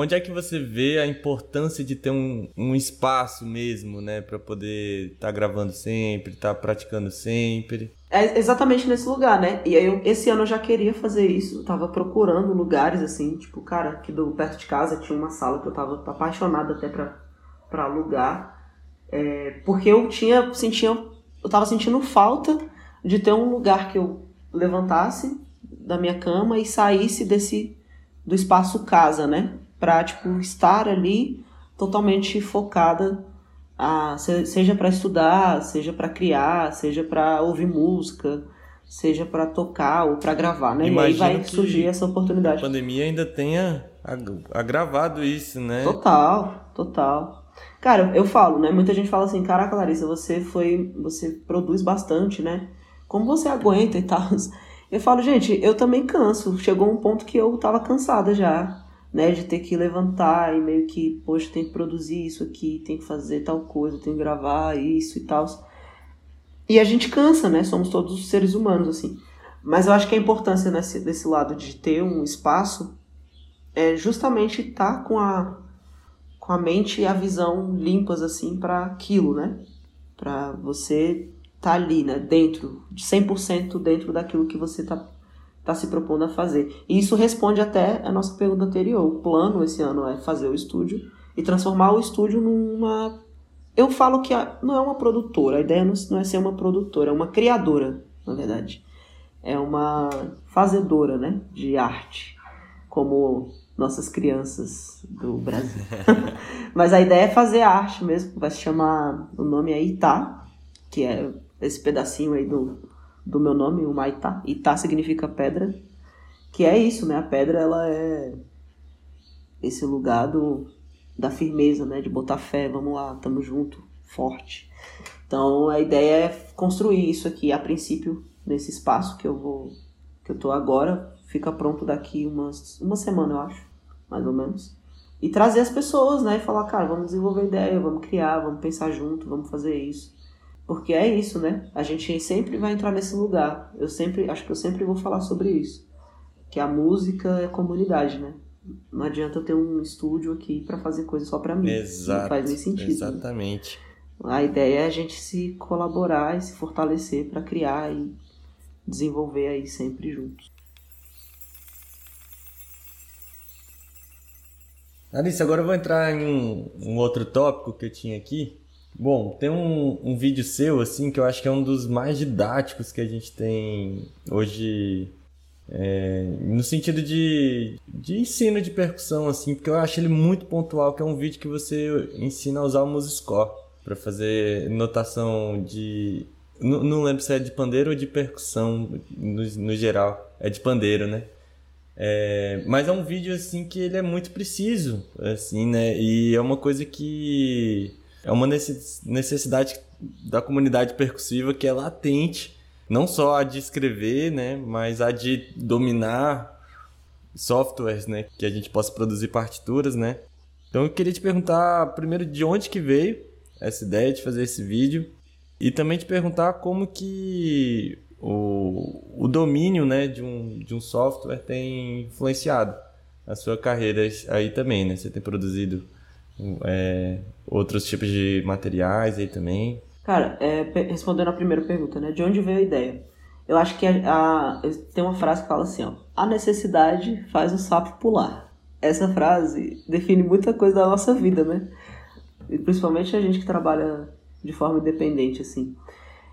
Onde é que você vê a importância de ter um, um espaço mesmo, né, para poder estar tá gravando sempre, estar tá praticando sempre? É exatamente nesse lugar, né? E aí eu, esse ano eu já queria fazer isso, eu tava procurando lugares assim, tipo, cara, aqui do perto de casa tinha uma sala que eu tava apaixonada até pra, pra alugar, é, porque eu tinha, sentia, eu tava sentindo falta de ter um lugar que eu levantasse da minha cama e saísse desse do espaço casa, né? Para tipo estar ali totalmente focada a seja para estudar, seja para criar, seja para ouvir música, seja para tocar ou para gravar, né? Imagino e aí vai surgir essa oportunidade. A pandemia ainda tenha agravado isso, né? Total, total. Cara, eu falo, né? Muita gente fala assim, caraca, Larissa, você foi, você produz bastante, né? Como você aguenta e tal? <laughs> Eu falo, gente, eu também canso. Chegou um ponto que eu tava cansada já né, de ter que levantar e meio que, poxa, tem que produzir isso aqui, tem que fazer tal coisa, tem que gravar isso e tal. E a gente cansa, né? Somos todos seres humanos, assim. Mas eu acho que a importância nesse, desse lado de ter um espaço é justamente estar tá com a, com a mente e a visão limpas, assim, para aquilo, né? para você estar tá ali, né, dentro, de 100% dentro daquilo que você está tá se propondo a fazer. E isso responde até a nossa pergunta anterior. O plano esse ano é fazer o estúdio e transformar o estúdio numa. Eu falo que não é uma produtora, a ideia não é ser uma produtora, é uma criadora, na verdade. É uma fazedora né, de arte, como nossas crianças do Brasil. <laughs> Mas a ideia é fazer arte mesmo, vai se chamar, o nome é Itá, que é esse pedacinho aí do, do meu nome, o Maitá. Itá significa pedra, que é isso, né? A pedra, ela é esse lugar do, da firmeza, né? De botar fé, vamos lá, tamo junto, forte. Então a ideia é construir isso aqui, a princípio, nesse espaço que eu vou, que eu tô agora, fica pronto daqui umas, uma semana, eu acho mais ou menos. E trazer as pessoas, né? E falar, cara, vamos desenvolver ideia, vamos criar, vamos pensar junto, vamos fazer isso. Porque é isso, né? A gente sempre vai entrar nesse lugar. Eu sempre, acho que eu sempre vou falar sobre isso. Que a música é comunidade, né? Não adianta eu ter um estúdio aqui para fazer coisa só para mim. Exato. Não faz nem sentido. Né? Exatamente. Né? A ideia é a gente se colaborar e se fortalecer para criar e desenvolver aí sempre juntos. Alice, agora eu vou entrar em um, um, outro tópico que eu tinha aqui. Bom, tem um, um vídeo seu, assim, que eu acho que é um dos mais didáticos que a gente tem hoje, é, no sentido de, de ensino de percussão, assim, porque eu acho ele muito pontual, que é um vídeo que você ensina a usar o Musiscore para fazer notação de... Não, não lembro se é de pandeiro ou de percussão, no, no geral. É de pandeiro, né? É, mas é um vídeo assim que ele é muito preciso, assim, né? E é uma coisa que é uma necessidade da comunidade percussiva que é latente, não só a de escrever, né, mas a de dominar softwares, né, que a gente possa produzir partituras, né? Então eu queria te perguntar primeiro de onde que veio essa ideia de fazer esse vídeo e também te perguntar como que o, o domínio né, de, um, de um software tem influenciado a sua carreira aí também, né? Você tem produzido é, outros tipos de materiais aí também. Cara, é, respondendo a primeira pergunta, né? De onde veio a ideia? Eu acho que a, a, tem uma frase que fala assim, ó. A necessidade faz o sapo pular. Essa frase define muita coisa da nossa vida, né? E principalmente a gente que trabalha de forma independente, assim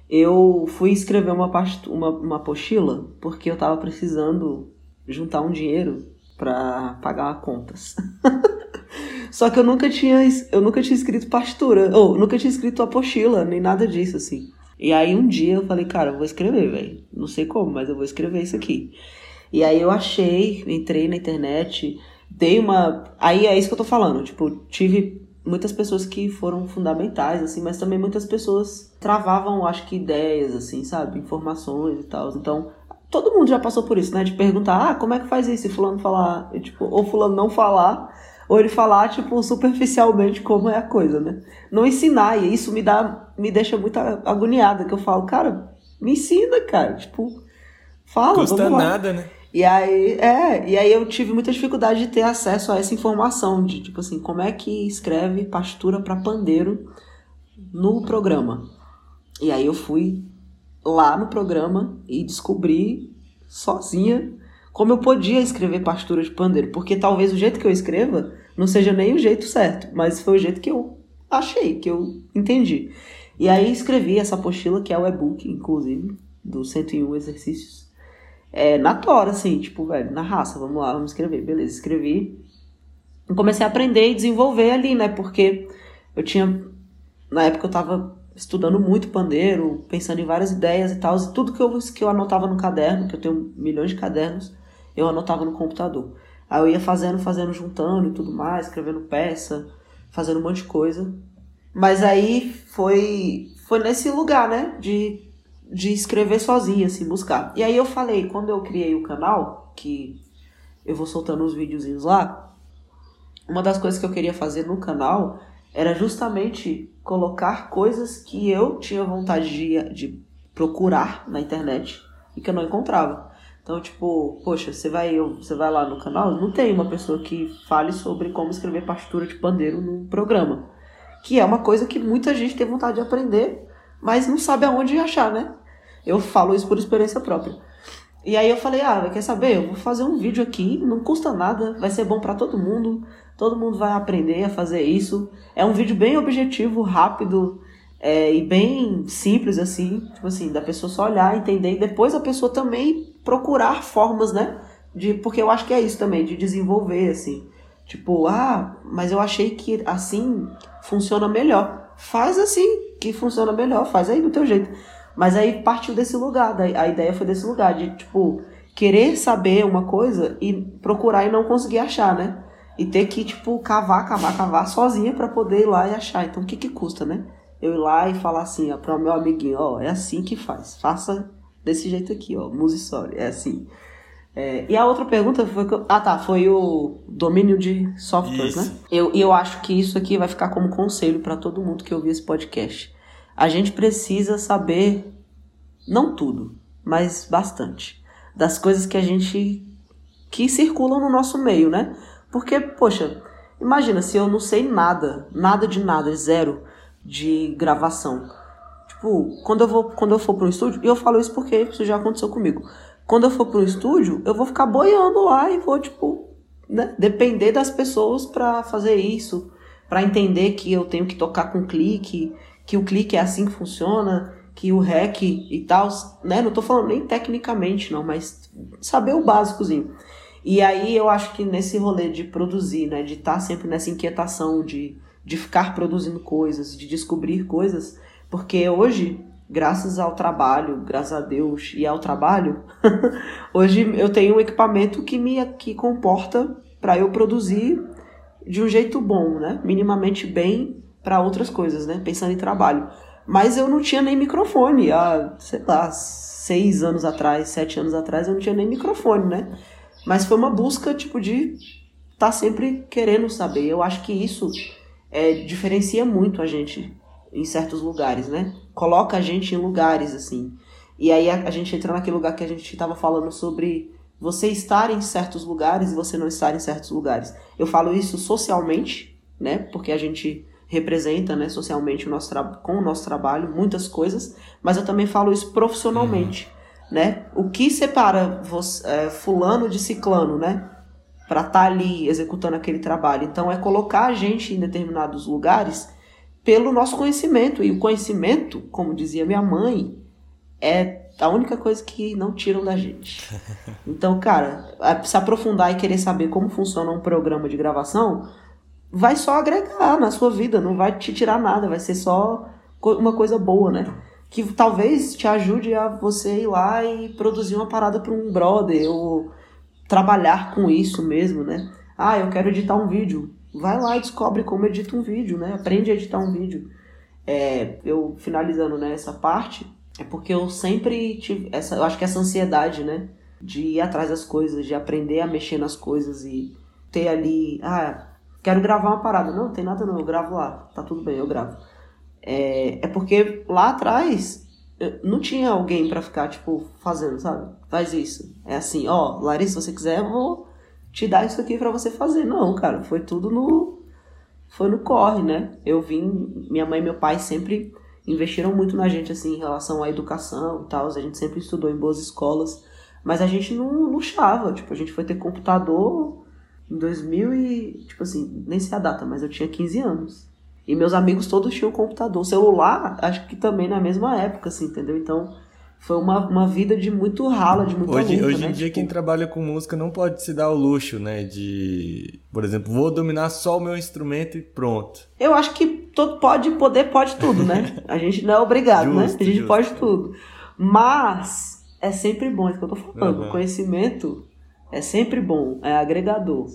eu fui escrever uma, uma, uma porque eu tava precisando juntar um dinheiro para pagar contas. <laughs> Só que eu nunca tinha eu nunca tinha escrito partitura, ou nunca tinha escrito apostila, nem nada disso assim. E aí um dia eu falei, cara, eu vou escrever, velho. Não sei como, mas eu vou escrever isso aqui. E aí eu achei, entrei na internet, dei uma, aí é isso que eu tô falando, tipo, tive muitas pessoas que foram fundamentais, assim, mas também muitas pessoas travavam, acho que, ideias, assim, sabe? Informações e tal. Então, todo mundo já passou por isso, né? De perguntar, ah, como é que faz isso? E fulano falar, e, tipo, ou fulano não falar, ou ele falar, tipo, superficialmente como é a coisa, né? Não ensinar, e isso me dá, me deixa muito agoniada, que eu falo, cara, me ensina, cara, tipo, fala, Custa nada, né? E aí, é, e aí eu tive muita dificuldade de ter acesso a essa informação de tipo assim, como é que escreve pastura para pandeiro no programa. E aí eu fui lá no programa e descobri sozinha como eu podia escrever pastura de pandeiro, porque talvez o jeito que eu escreva não seja nem o jeito certo, mas foi o jeito que eu achei, que eu entendi. E aí escrevi essa apostila, que é o e-book, inclusive, dos 101 exercícios é, na tora, assim, tipo, velho, na raça, vamos lá, vamos escrever. Beleza, escrevi. E comecei a aprender e desenvolver ali, né? Porque eu tinha. Na época eu tava estudando muito pandeiro, pensando em várias ideias e tal. E tudo que eu, que eu anotava no caderno, que eu tenho milhões de cadernos, eu anotava no computador. Aí eu ia fazendo, fazendo, juntando e tudo mais, escrevendo peça, fazendo um monte de coisa. Mas aí foi, foi nesse lugar, né? De de escrever sozinha, assim, buscar. E aí eu falei, quando eu criei o canal, que eu vou soltando os videozinhos lá, uma das coisas que eu queria fazer no canal era justamente colocar coisas que eu tinha vontade de, de procurar na internet e que eu não encontrava. Então, tipo, poxa, você vai, você vai lá no canal, não tem uma pessoa que fale sobre como escrever partitura de pandeiro num programa. Que é uma coisa que muita gente tem vontade de aprender, mas não sabe aonde achar, né? Eu falo isso por experiência própria. E aí eu falei, ah, quer saber? Eu vou fazer um vídeo aqui, não custa nada, vai ser bom para todo mundo, todo mundo vai aprender a fazer isso. É um vídeo bem objetivo, rápido é, e bem simples, assim, tipo assim, da pessoa só olhar, entender e depois a pessoa também procurar formas, né? De, porque eu acho que é isso também, de desenvolver, assim. Tipo, ah, mas eu achei que assim funciona melhor. Faz assim, que funciona melhor, faz aí do teu jeito. Mas aí partiu desse lugar, a ideia foi desse lugar, de tipo, querer saber uma coisa e procurar e não conseguir achar, né? E ter que, tipo, cavar, cavar, cavar sozinha para poder ir lá e achar. Então o que que custa, né? Eu ir lá e falar assim, ó, para o meu amiguinho, ó, é assim que faz. Faça desse jeito aqui, ó, Musisole, é assim. É, e a outra pergunta foi. Ah, tá. Foi o domínio de softwares, né? isso. né? Eu, e eu acho que isso aqui vai ficar como conselho para todo mundo que ouvir esse podcast. A gente precisa saber, não tudo, mas bastante, das coisas que a gente. que circulam no nosso meio, né? Porque, poxa, imagina se eu não sei nada, nada de nada, zero de gravação. Tipo, quando eu, vou, quando eu for para um estúdio, e eu falo isso porque isso já aconteceu comigo quando eu for pro estúdio, eu vou ficar boiando lá e vou, tipo, né, depender das pessoas para fazer isso, para entender que eu tenho que tocar com clique, que o clique é assim que funciona, que o rec e tal, né? Não tô falando nem tecnicamente, não, mas saber o básicozinho. E aí eu acho que nesse rolê de produzir, né, de estar tá sempre nessa inquietação de, de ficar produzindo coisas, de descobrir coisas, porque hoje graças ao trabalho, graças a Deus e ao trabalho, <laughs> hoje eu tenho um equipamento que me que comporta para eu produzir de um jeito bom, né? Minimamente bem para outras coisas, né? Pensando em trabalho. Mas eu não tinha nem microfone há, sei lá, seis anos atrás, sete anos atrás, eu não tinha nem microfone, né? Mas foi uma busca, tipo, de estar tá sempre querendo saber. Eu acho que isso é, diferencia muito a gente em certos lugares, né? Coloca a gente em lugares assim. E aí a, a gente entra naquele lugar que a gente estava falando sobre você estar em certos lugares e você não estar em certos lugares. Eu falo isso socialmente, né? Porque a gente representa, né, socialmente o nosso com o nosso trabalho muitas coisas, mas eu também falo isso profissionalmente, uhum. né? O que separa você, é, fulano de ciclano, né? Para estar tá ali executando aquele trabalho. Então é colocar a gente em determinados lugares pelo nosso conhecimento. E o conhecimento, como dizia minha mãe, é a única coisa que não tiram da gente. <laughs> Então, cara, se aprofundar e querer saber como funciona um programa de gravação, vai só agregar na sua vida, não vai te tirar nada, vai ser só uma coisa boa, né? Que talvez te ajude a você ir lá e produzir uma parada para um brother, ou trabalhar com isso mesmo, né? Ah, eu quero editar um vídeo vai lá e descobre como edita um vídeo, né? Aprende a editar um vídeo. É, eu finalizando né, essa parte, é porque eu sempre tive essa, eu acho que essa ansiedade, né, de ir atrás das coisas, de aprender a mexer nas coisas e ter ali, ah, quero gravar uma parada, não, tem nada não, eu gravo lá, tá tudo bem, eu gravo. É, é porque lá atrás não tinha alguém para ficar tipo fazendo, sabe? Faz isso. É assim, ó, Larissa, se você quiser, eu vou te dar isso aqui para você fazer. Não, cara, foi tudo no foi no corre, né? Eu vim, minha mãe e meu pai sempre investiram muito na gente assim em relação à educação e tal, a gente sempre estudou em boas escolas, mas a gente não luxava, tipo, a gente foi ter computador em 2000 e, tipo assim, nem sei a data, mas eu tinha 15 anos. E meus amigos todos tinham computador. Celular, acho que também na mesma época, assim, entendeu? Então, foi uma, uma vida de muito rala, de muita hoje, luta, Hoje né? em dia, tipo... quem trabalha com música não pode se dar o luxo, né? De, por exemplo, vou dominar só o meu instrumento e pronto. Eu acho que todo pode, poder, pode tudo, né? <laughs> A gente não é obrigado, né? justo, né? A gente justo. pode tudo. Mas é sempre bom, é isso que eu tô falando. Uhum. Conhecimento é sempre bom, é agregador.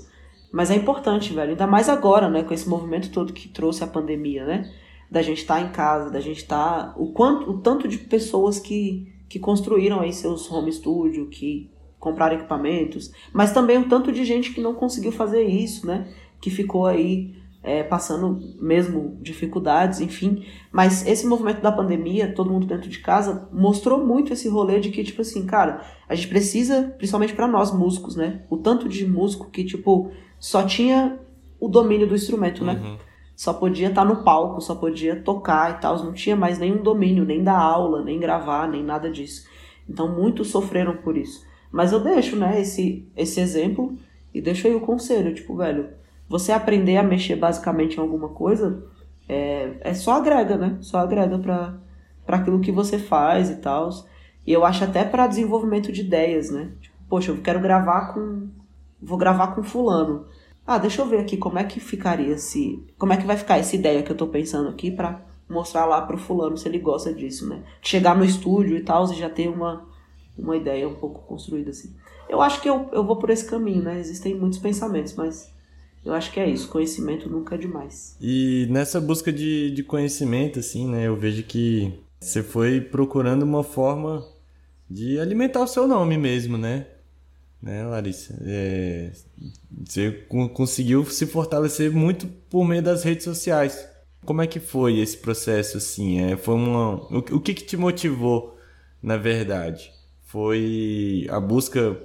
Mas é importante, velho. Ainda mais agora, né? Com esse movimento todo que trouxe a pandemia, né? Da gente estar tá em casa, da gente estar. Tá... O, quanto, o tanto de pessoas que que construíram aí seus home studio, que compraram equipamentos, mas também um tanto de gente que não conseguiu fazer isso, né? Que ficou aí é, passando mesmo dificuldades, enfim. Mas esse movimento da pandemia, todo mundo dentro de casa, mostrou muito esse rolê de que, tipo assim, cara, a gente precisa, principalmente para nós músicos, né? O tanto de músico que, tipo, só tinha o domínio do instrumento, né? Uhum. só podia estar no palco, só podia tocar e tal, não tinha mais nenhum domínio, nem da aula, nem gravar, nem nada disso. Então muitos sofreram por isso. Mas eu deixo, né, esse, esse exemplo e deixo aí o conselho, tipo, velho, você aprender a mexer basicamente em alguma coisa é, é só agrega, né? Só agrega para aquilo que você faz e tal. E eu acho até para desenvolvimento de ideias, né? Tipo, poxa, eu quero gravar com. Vou gravar com fulano. Ah, deixa eu ver aqui como é que ficaria se. Como é que vai ficar essa ideia que eu tô pensando aqui para mostrar lá pro fulano se ele gosta disso, né? Chegar no estúdio e tal e já ter uma, uma ideia um pouco construída assim. Eu acho que eu, eu vou por esse caminho, né? Existem muitos pensamentos, mas eu acho que é isso. Conhecimento nunca é demais. E nessa busca de, de conhecimento, assim, né? Eu vejo que você foi procurando uma forma de alimentar o seu nome mesmo, né? Né, Larissa? É, você conseguiu se fortalecer muito por meio das redes sociais. Como é que foi esse processo, assim? É, foi uma, o, o que, que te motivou, na verdade? Foi a busca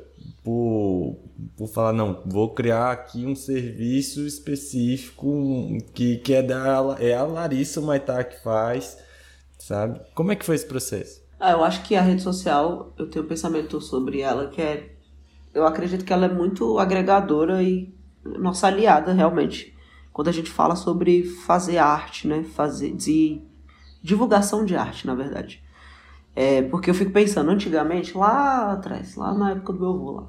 por, por falar, não, vou criar aqui um serviço específico que, que é, da, é a Larissa Maitá que faz, sabe? Como é que foi esse processo? Ah, eu acho que a rede social, eu tenho um pensamento sobre ela que é eu acredito que ela é muito agregadora e nossa aliada realmente. Quando a gente fala sobre fazer arte, né? Fazer de divulgação de arte, na verdade. É, porque eu fico pensando, antigamente, lá atrás, lá na época do meu avô lá,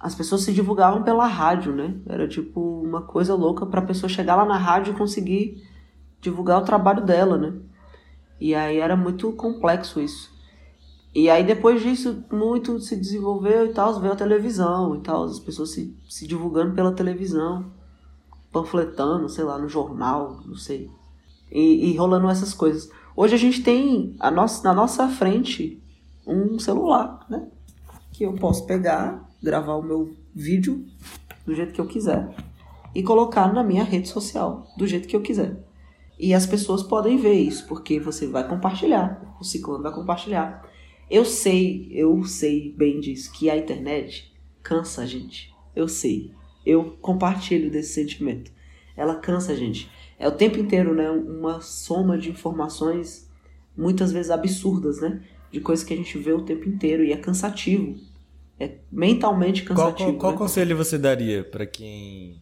as pessoas se divulgavam pela rádio, né? Era tipo uma coisa louca para a pessoa chegar lá na rádio e conseguir divulgar o trabalho dela, né? E aí era muito complexo isso. E aí depois disso, muito se desenvolveu e tal, veio a televisão e tal, as pessoas se, se divulgando pela televisão, panfletando, sei lá, no jornal, não sei. E, e rolando essas coisas. Hoje a gente tem a nossa, na nossa frente um celular, né? Que eu posso pegar, gravar o meu vídeo do jeito que eu quiser e colocar na minha rede social do jeito que eu quiser. E as pessoas podem ver isso, porque você vai compartilhar, o ciclone vai compartilhar. Eu sei, eu sei bem disso, que a internet cansa a gente. Eu sei. Eu compartilho desse sentimento. Ela cansa a gente. É o tempo inteiro, né? Uma soma de informações, muitas vezes absurdas, né? De coisas que a gente vê o tempo inteiro e é cansativo. É mentalmente cansativo. Qual, qual, né? conselho você daria para quem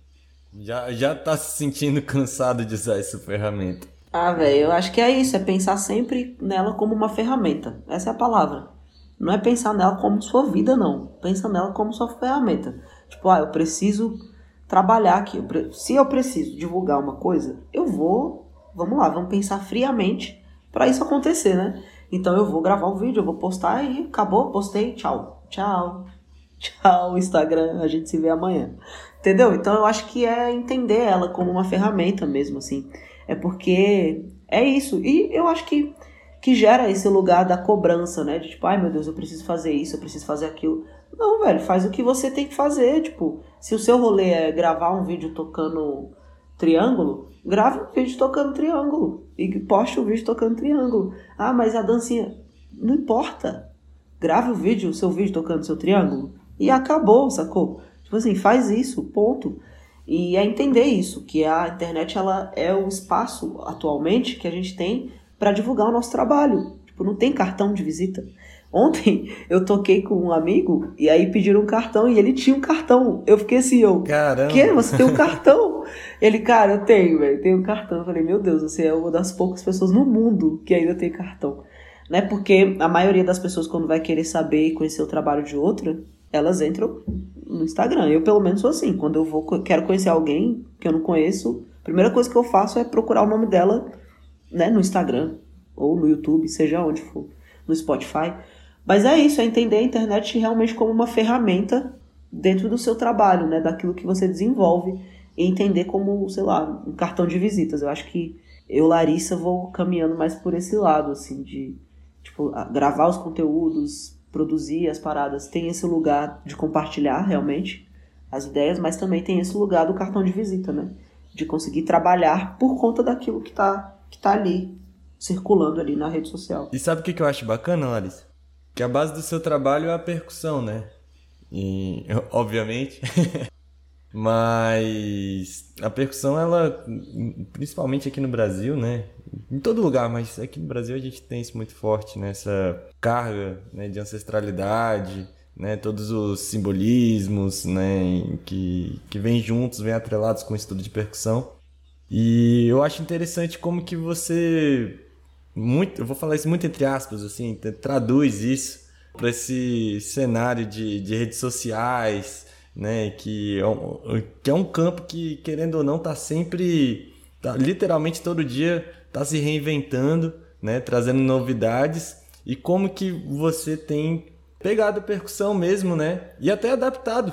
já, já tá se sentindo cansado de usar essa ferramenta? Ah, velho, eu acho que é isso, é pensar sempre nela como uma ferramenta. Essa é a palavra. Não é pensar nela como sua vida, não. Pensa nela como sua ferramenta. Tipo, ah, eu preciso trabalhar aqui. Se eu preciso divulgar uma coisa, eu vou. Vamos lá, vamos pensar friamente para isso acontecer, né? Então eu vou gravar o um vídeo, eu vou postar e acabou, postei, tchau. Tchau. <laughs> Tchau, Instagram, a gente se vê amanhã. Entendeu? Então eu acho que é entender ela como uma ferramenta mesmo, assim. É porque é isso. E eu acho que, que gera esse lugar da cobrança, né? De tipo, ai meu Deus, eu preciso fazer isso, eu preciso fazer aquilo. Não, velho, faz o que você tem que fazer. Tipo, se o seu rolê é gravar um vídeo tocando triângulo, grave um vídeo tocando triângulo. E poste o um vídeo tocando triângulo. Ah, mas a dancinha. Não importa. Grave o vídeo, seu vídeo tocando seu triângulo. E acabou, sacou? Tipo assim, faz isso, ponto. E é entender isso, que a internet ela é o espaço atualmente que a gente tem para divulgar o nosso trabalho. Tipo, não tem cartão de visita. Ontem <laughs> eu toquei com um amigo e aí pediram um cartão e ele tinha um cartão. Eu fiquei assim, eu. Caramba! Que? Você tem um cartão? <laughs> ele, cara, eu tenho, velho, tenho um cartão. Eu falei, meu Deus, você é uma das poucas pessoas no mundo que ainda tem cartão. Né? Porque a maioria das pessoas, quando vai querer saber e conhecer o trabalho de outra, elas entram no Instagram. Eu, pelo menos, sou assim. Quando eu vou, quero conhecer alguém que eu não conheço, a primeira coisa que eu faço é procurar o nome dela né, no Instagram ou no YouTube, seja onde for, no Spotify. Mas é isso, é entender a internet realmente como uma ferramenta dentro do seu trabalho, né, daquilo que você desenvolve e entender como, sei lá, um cartão de visitas. Eu acho que eu, Larissa, vou caminhando mais por esse lado, assim, de tipo, gravar os conteúdos, produzir as paradas tem esse lugar de compartilhar realmente as ideias, mas também tem esse lugar do cartão de visita, né? De conseguir trabalhar por conta daquilo que tá, que tá ali, circulando ali na rede social. E sabe o que eu acho bacana, Larissa? Que a base do seu trabalho é a percussão, né? E, <laughs> obviamente, <laughs> Mas a percussão, ela, principalmente aqui no Brasil, né? Em todo lugar, mas aqui no Brasil a gente tem isso muito forte, né? Essa carga né, de ancestralidade, né? Todos os simbolismos, né? Que, que vêm juntos, vêm atrelados com o estudo de percussão. E eu acho interessante como que você muito, eu vou falar isso muito entre aspas, assim, traduz isso para esse cenário de, de redes sociais, né, que é, um, que é um campo que, querendo ou não, tá sempre, tá, literalmente todo dia, tá se reinventando, né, trazendo novidades, e como que você tem pegado a percussão mesmo, né, e até adaptado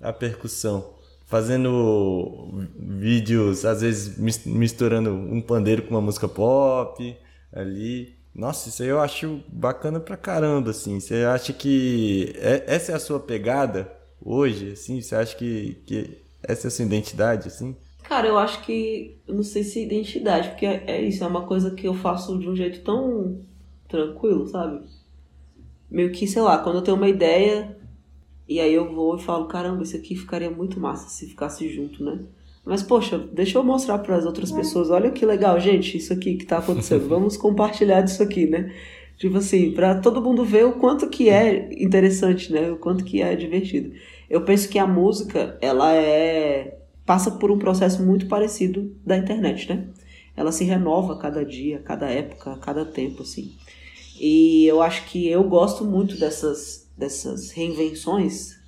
a percussão fazendo vídeos, às vezes misturando um pandeiro com uma música pop ali. Nossa, isso aí eu acho bacana pra caramba, assim. Você acha que é, essa é a sua pegada hoje, assim? Você acha que, que essa é a sua identidade, assim? Cara, eu acho que. Eu não sei se é identidade, porque é, é isso, é uma coisa que eu faço de um jeito tão tranquilo, sabe? Meio que, sei lá, quando eu tenho uma ideia, e aí eu vou e falo, caramba, isso aqui ficaria muito massa se ficasse junto, né? Mas, poxa, deixa eu mostrar para as outras pessoas. Olha que legal, gente, isso aqui que tá acontecendo. <laughs> Vamos compartilhar disso aqui, né? Tipo assim, para todo mundo ver o quanto que é interessante, né? O quanto que é divertido. Eu penso que a música, ela é passa por um processo muito parecido da internet, né? Ela se renova cada dia, cada época, cada tempo, assim. E eu acho que eu gosto muito dessas dessas reinvenções,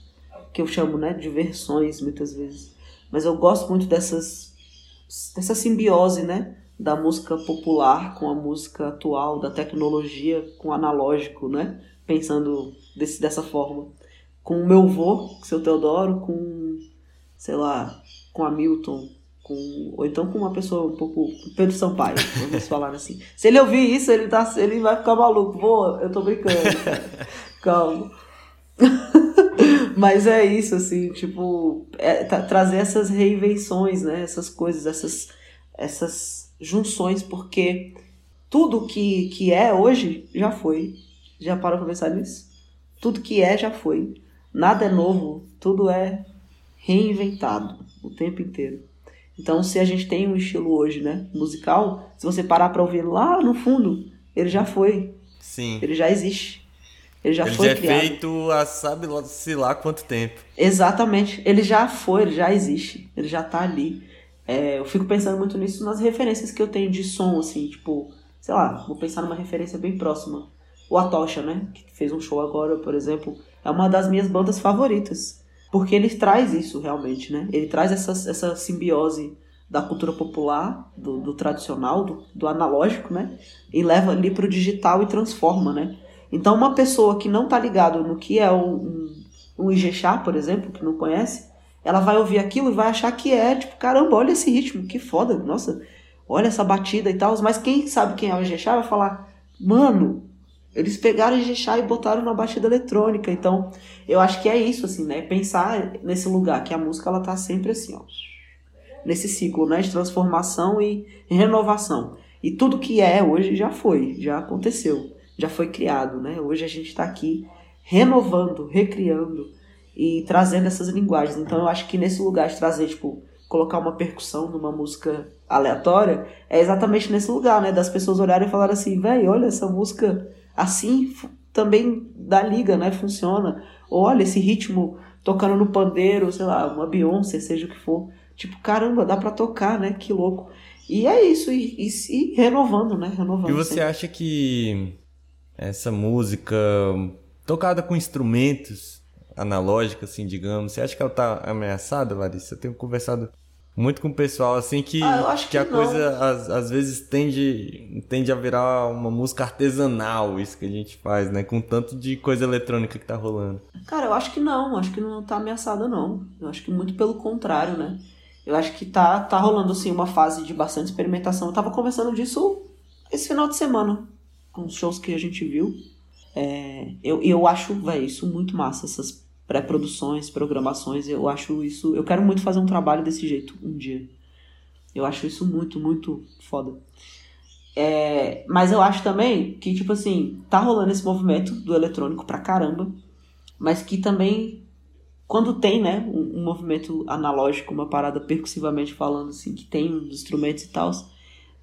que eu chamo né, de versões muitas vezes. Mas eu gosto muito dessas, dessa simbiose né, da música popular com a música atual, da tecnologia com o analógico, né, pensando desse, dessa forma. Com o meu vô, seu Teodoro, com, sei lá, com Hamilton, com, ou então com uma pessoa um pouco. Pedro Sampaio, vamos falar assim. Se ele ouvir isso, ele, tá, ele vai ficar maluco. Vô, eu tô brincando. <laughs> Calma. <laughs> Mas é isso, assim, tipo, é, tá, trazer essas reinvenções, né? Essas coisas, essas, essas junções, porque tudo que, que é hoje já foi. Já parou pra pensar nisso? Tudo que é já foi. Nada é novo, tudo é reinventado o tempo inteiro. Então, se a gente tem um estilo hoje, né, musical, se você parar para ouvir lá no fundo, ele já foi. Sim. Ele já existe. Ele já ele foi já é criado. feito há sabe lá, se lá quanto tempo. Exatamente. Ele já foi, ele já existe. Ele já tá ali. É, eu fico pensando muito nisso nas referências que eu tenho de som, assim, tipo, sei lá, vou pensar numa referência bem próxima. O Atocha, né? Que fez um show agora, por exemplo, é uma das minhas bandas favoritas. Porque ele traz isso realmente, né? Ele traz essa, essa simbiose da cultura popular, do, do tradicional, do, do analógico, né? E leva ali pro digital e transforma, né? Então, uma pessoa que não está ligado no que é um, um Ijexá, por exemplo, que não conhece, ela vai ouvir aquilo e vai achar que é, tipo, caramba, olha esse ritmo, que foda, nossa, olha essa batida e tal. Mas quem sabe quem é o Ijexá vai falar, mano, eles pegaram Ijexá e botaram na batida eletrônica. Então, eu acho que é isso, assim, né? Pensar nesse lugar, que a música, ela tá sempre assim, ó. Nesse ciclo, né? De transformação e renovação. E tudo que é hoje já foi, já aconteceu já foi criado, né? Hoje a gente está aqui renovando, recriando e trazendo essas linguagens. Então eu acho que nesse lugar de trazer, tipo, colocar uma percussão numa música aleatória, é exatamente nesse lugar, né? Das pessoas olharem e falarem assim, velho, olha essa música assim também dá liga, né? Funciona. Olha esse ritmo tocando no pandeiro, sei lá, uma Beyoncé, seja o que for. Tipo, caramba, dá para tocar, né? Que louco. E é isso, e, e, e renovando, né? Renovando. E você sempre. acha que essa música tocada com instrumentos analógicos, assim, digamos. Você acha que ela tá ameaçada, Larissa? Eu tenho conversado muito com o pessoal, assim, que, ah, que, que, a não. coisa às, às vezes tende, tende a virar uma música artesanal, isso que a gente faz, né? Com tanto de coisa eletrônica que tá rolando. Cara, eu acho que não, acho que não tá ameaçada, não. Eu acho que muito pelo contrário, né? Eu acho que tá, tá rolando, assim, uma fase de bastante experimentação. Eu tava conversando disso esse final de semana com os shows que a gente viu. É, eu, eu acho, velho, isso muito massa, essas pré-produções, programações, eu acho isso. Eu quero muito fazer um trabalho desse jeito um dia. Eu acho isso muito, muito foda. É, mas eu acho também que, tipo assim, tá rolando esse movimento do eletrônico pra caramba, mas que também quando tem, né, um, um, movimento analógico, uma parada percussivamente falando, assim, que tem instrumentos e tal,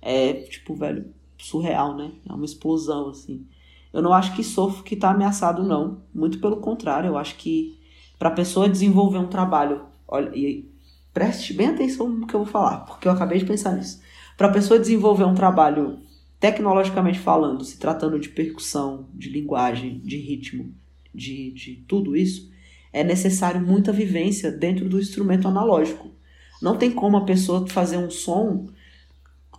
é, tipo, velho, surreal, né? É uma explosão, assim. Eu não acho que sofro que tá ameaçado, não. Muito pelo contrário, eu acho que pra pessoa desenvolver um trabalho, olha, e preste bem atenção no que eu vou falar, porque eu acabei de pensar nisso. Pra pessoa desenvolver um trabalho tecnologicamente falando, se tratando de percussão, de linguagem, de ritmo, de, de tudo isso, é necessário muita vivência dentro do instrumento analógico. Não tem como a pessoa fazer um som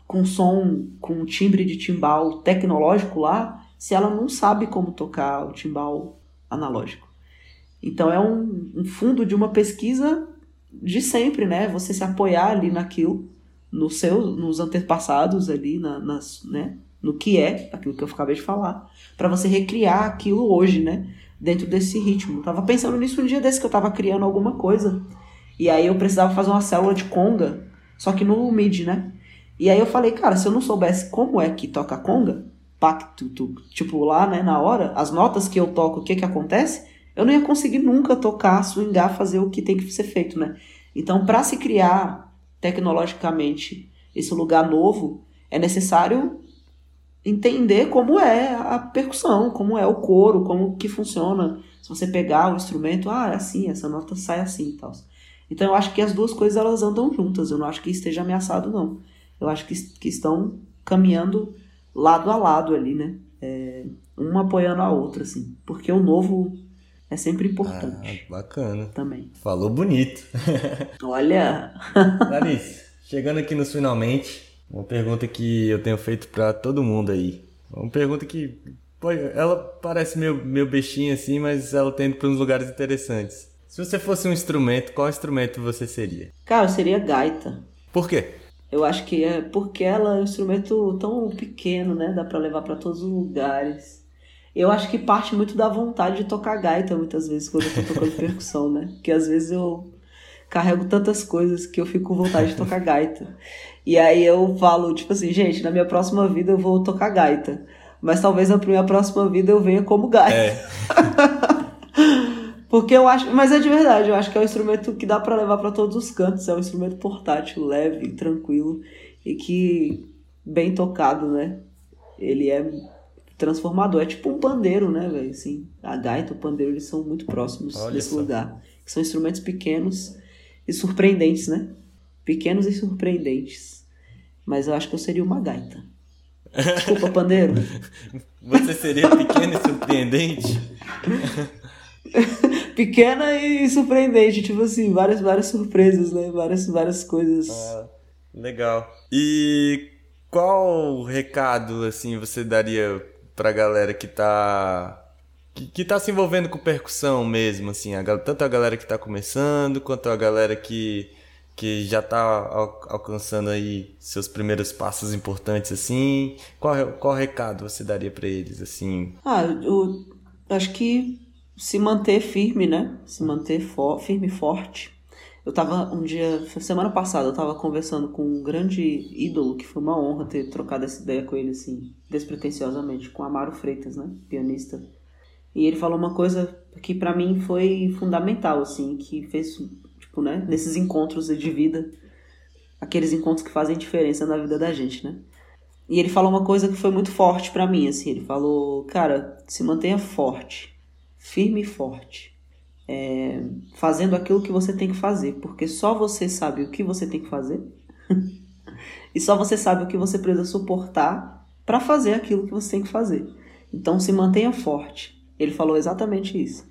com som, com timbre de timbal tecnológico lá, se ela não sabe como tocar o timbal analógico. Então é um, um fundo de uma pesquisa de sempre, né? Você se apoiar ali naquilo, no seu, nos antepassados ali, na, nas, né? no que é, aquilo que eu acabei de falar, para você recriar aquilo hoje, né? dentro desse ritmo. Eu tava pensando nisso um dia desse que eu tava criando alguma coisa. E aí eu precisava fazer uma célula de conga, só que no MIDI, né? E aí eu falei, cara, se eu não soubesse como é que toca conga, pacto, tipo lá, né, na hora, as notas que eu toco, o que que acontece, eu não ia conseguir nunca tocar, swingar, fazer o que tem que ser feito, né? Então, para se criar tecnologicamente esse lugar novo, é necessário entender como é a percussão, como é o coro, como que funciona. Se você pegar o instrumento, ah, é assim, essa nota sai assim e tal. Então eu acho que as duas coisas elas andam juntas. Eu não acho que esteja ameaçado, não. Eu acho que, que estão caminhando lado a lado ali, né? É, uma apoiando a outra, assim. Porque o novo é sempre importante. Ah, bacana. Também. Falou bonito. <laughs> Olha! <laughs> Larissa, chegando aqui nos finalmente, uma pergunta que eu tenho feito para todo mundo aí. Uma pergunta que pô, ela parece meio, meio bestinha assim, mas ela tem para uns lugares interessantes. Se você fosse um instrumento, qual instrumento você seria? Cara, eu seria gaita. Por quê? Eu acho que é porque ela é um instrumento tão pequeno, né? Dá para levar para todos os lugares. Eu acho que parte muito da vontade de tocar gaita muitas vezes quando eu tô tocando <laughs> percussão, né? Porque às vezes eu carrego tantas coisas que eu fico com vontade de tocar gaita. E aí eu falo, tipo assim, gente, na minha próxima vida eu vou tocar gaita. Mas talvez na minha próxima vida eu venha como gaita. É. <laughs> Porque eu acho, mas é de verdade, eu acho que é um instrumento que dá para levar para todos os cantos, é um instrumento portátil, leve, tranquilo e que bem tocado, né? Ele é transformador, é tipo um pandeiro, né, velho? Assim, a gaita, o pandeiro, eles são muito próximos Olha desse só. lugar. São instrumentos pequenos e surpreendentes, né? Pequenos e surpreendentes. Mas eu acho que eu seria uma gaita. Desculpa, pandeiro. <laughs> Você seria pequeno e surpreendente? <laughs> <laughs> Pequena e surpreendente, tipo assim, várias, várias surpresas, né? Várias, várias coisas. Ah, legal. E qual recado, assim, você daria pra galera que tá que, que tá se envolvendo com percussão mesmo, assim, a, tanto a galera que tá começando, quanto a galera que, que já tá al, alcançando aí seus primeiros passos importantes, assim, qual, qual recado você daria para eles, assim? Ah, eu acho que se manter firme, né, se manter for, firme e forte. Eu tava um dia, semana passada, eu tava conversando com um grande ídolo, que foi uma honra ter trocado essa ideia com ele, assim, despretensiosamente, com Amaro Freitas, né, pianista. E ele falou uma coisa que para mim foi fundamental, assim, que fez, tipo, né, nesses encontros de vida, aqueles encontros que fazem diferença na vida da gente, né? E ele falou uma coisa que foi muito forte para mim, assim, ele falou, cara, se mantenha forte, firme e forte, é, fazendo aquilo que você tem que fazer, porque só você sabe o que você tem que fazer <laughs> e só você sabe o que você precisa suportar para fazer aquilo que você tem que fazer. Então se mantenha forte, ele falou exatamente isso.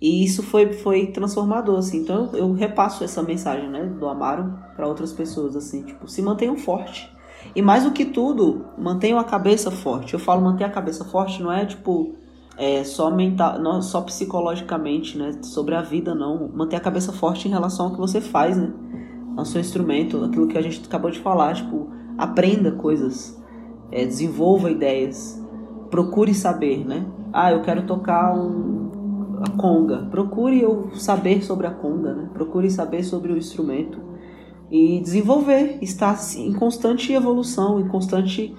E isso foi, foi transformador, assim. Então eu, eu repasso essa mensagem, né, do Amaro para outras pessoas, assim, tipo, se mantenham forte. E mais do que tudo, mantenham a cabeça forte. Eu falo manter a cabeça forte não é tipo é, só mental, não só psicologicamente, né, sobre a vida não. Manter a cabeça forte em relação ao que você faz, né, ao seu instrumento, aquilo que a gente acabou de falar, tipo, aprenda coisas, é, desenvolva ideias, procure saber, né? ah, eu quero tocar um, a conga. Procure eu saber sobre a conga, né? Procure saber sobre o instrumento e desenvolver, estar em constante evolução, em constante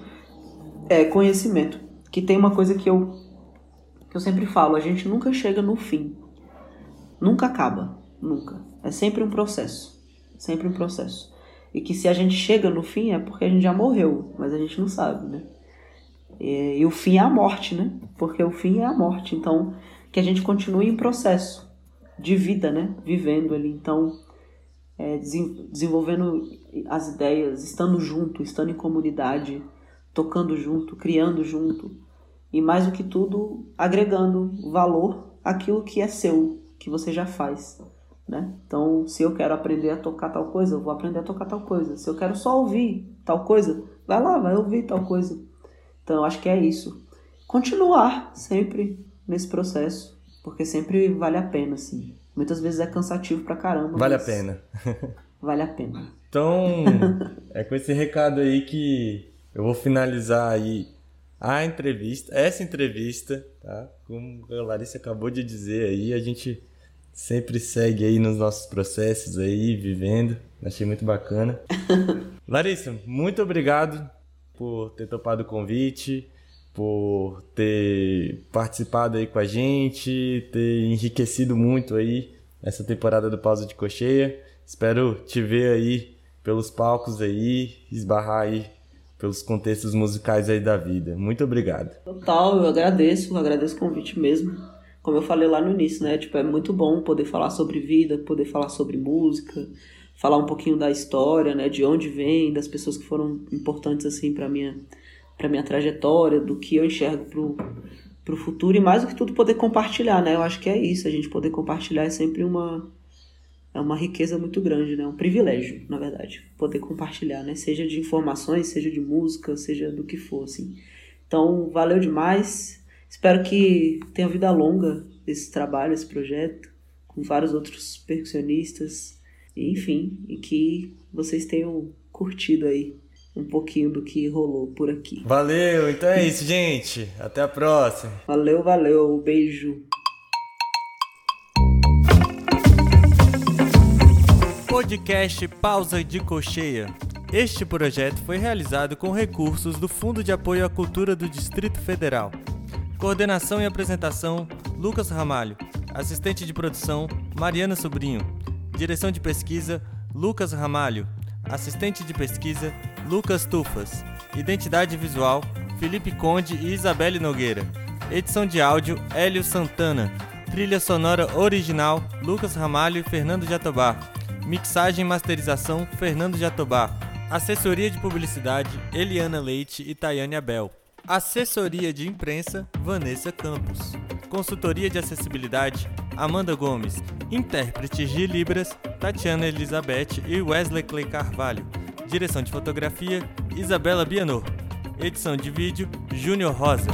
é, conhecimento. Que tem uma coisa que eu eu sempre falo, a gente nunca chega no fim. Nunca acaba. Nunca. É sempre um processo. Sempre um processo. E que se a gente chega no fim é porque a gente já morreu, mas a gente não sabe, né? E, e o fim é a morte, né? Porque o fim é a morte. Então, que a gente continue em processo de vida, né? Vivendo ali. Então, é, desenvolvendo as ideias, estando junto, estando em comunidade, tocando junto, criando junto. E mais do que tudo, agregando valor àquilo que é seu, que você já faz. Né? Então, se eu quero aprender a tocar tal coisa, eu vou aprender a tocar tal coisa. Se eu quero só ouvir tal coisa, vai lá, vai ouvir tal coisa. Então, eu acho que é isso. Continuar sempre nesse processo, porque sempre vale a pena, assim. Muitas vezes é cansativo pra caramba. Vale a pena. <laughs> vale a pena. Então, <laughs> é com esse recado aí que eu vou finalizar aí a entrevista, essa entrevista, tá? Como a Larissa acabou de dizer aí, a gente sempre segue aí nos nossos processos aí, vivendo. Achei muito bacana. <laughs> Larissa, muito obrigado por ter topado o convite, por ter participado aí com a gente, ter enriquecido muito aí essa temporada do Pausa de Cocheia. Espero te ver aí pelos palcos aí, esbarrar aí pelos contextos musicais aí da vida. Muito obrigado. Total, eu agradeço, agradeço o convite mesmo. Como eu falei lá no início, né? Tipo, é muito bom poder falar sobre vida, poder falar sobre música, falar um pouquinho da história, né, de onde vem, das pessoas que foram importantes assim para minha para minha trajetória, do que eu enxergo pro pro futuro e mais do que tudo poder compartilhar, né? Eu acho que é isso, a gente poder compartilhar é sempre uma é uma riqueza muito grande, né? Um privilégio, na verdade, poder compartilhar, né? Seja de informações, seja de música, seja do que for, assim. Então, valeu demais. Espero que tenha vida longa esse trabalho, esse projeto, com vários outros percussionistas, enfim, e que vocês tenham curtido aí um pouquinho do que rolou por aqui. Valeu, então é isso, gente. Até a próxima. Valeu, valeu. Beijo. Podcast Pausa de Cocheia. Este projeto foi realizado com recursos do Fundo de Apoio à Cultura do Distrito Federal. Coordenação e apresentação: Lucas Ramalho. Assistente de produção: Mariana Sobrinho. Direção de pesquisa: Lucas Ramalho. Assistente de pesquisa: Lucas Tufas. Identidade visual: Felipe Conde e Isabelle Nogueira. Edição de áudio: Hélio Santana. Trilha sonora original: Lucas Ramalho e Fernando Jatobá. Mixagem e masterização: Fernando Jatobá. Assessoria de publicidade: Eliana Leite e Tayane Abel. Assessoria de imprensa: Vanessa Campos. Consultoria de acessibilidade: Amanda Gomes. Intérpretes de Libras: Tatiana Elizabeth e Wesley Clay Carvalho. Direção de fotografia: Isabela Bianor. Edição de vídeo: Júnior Rosa.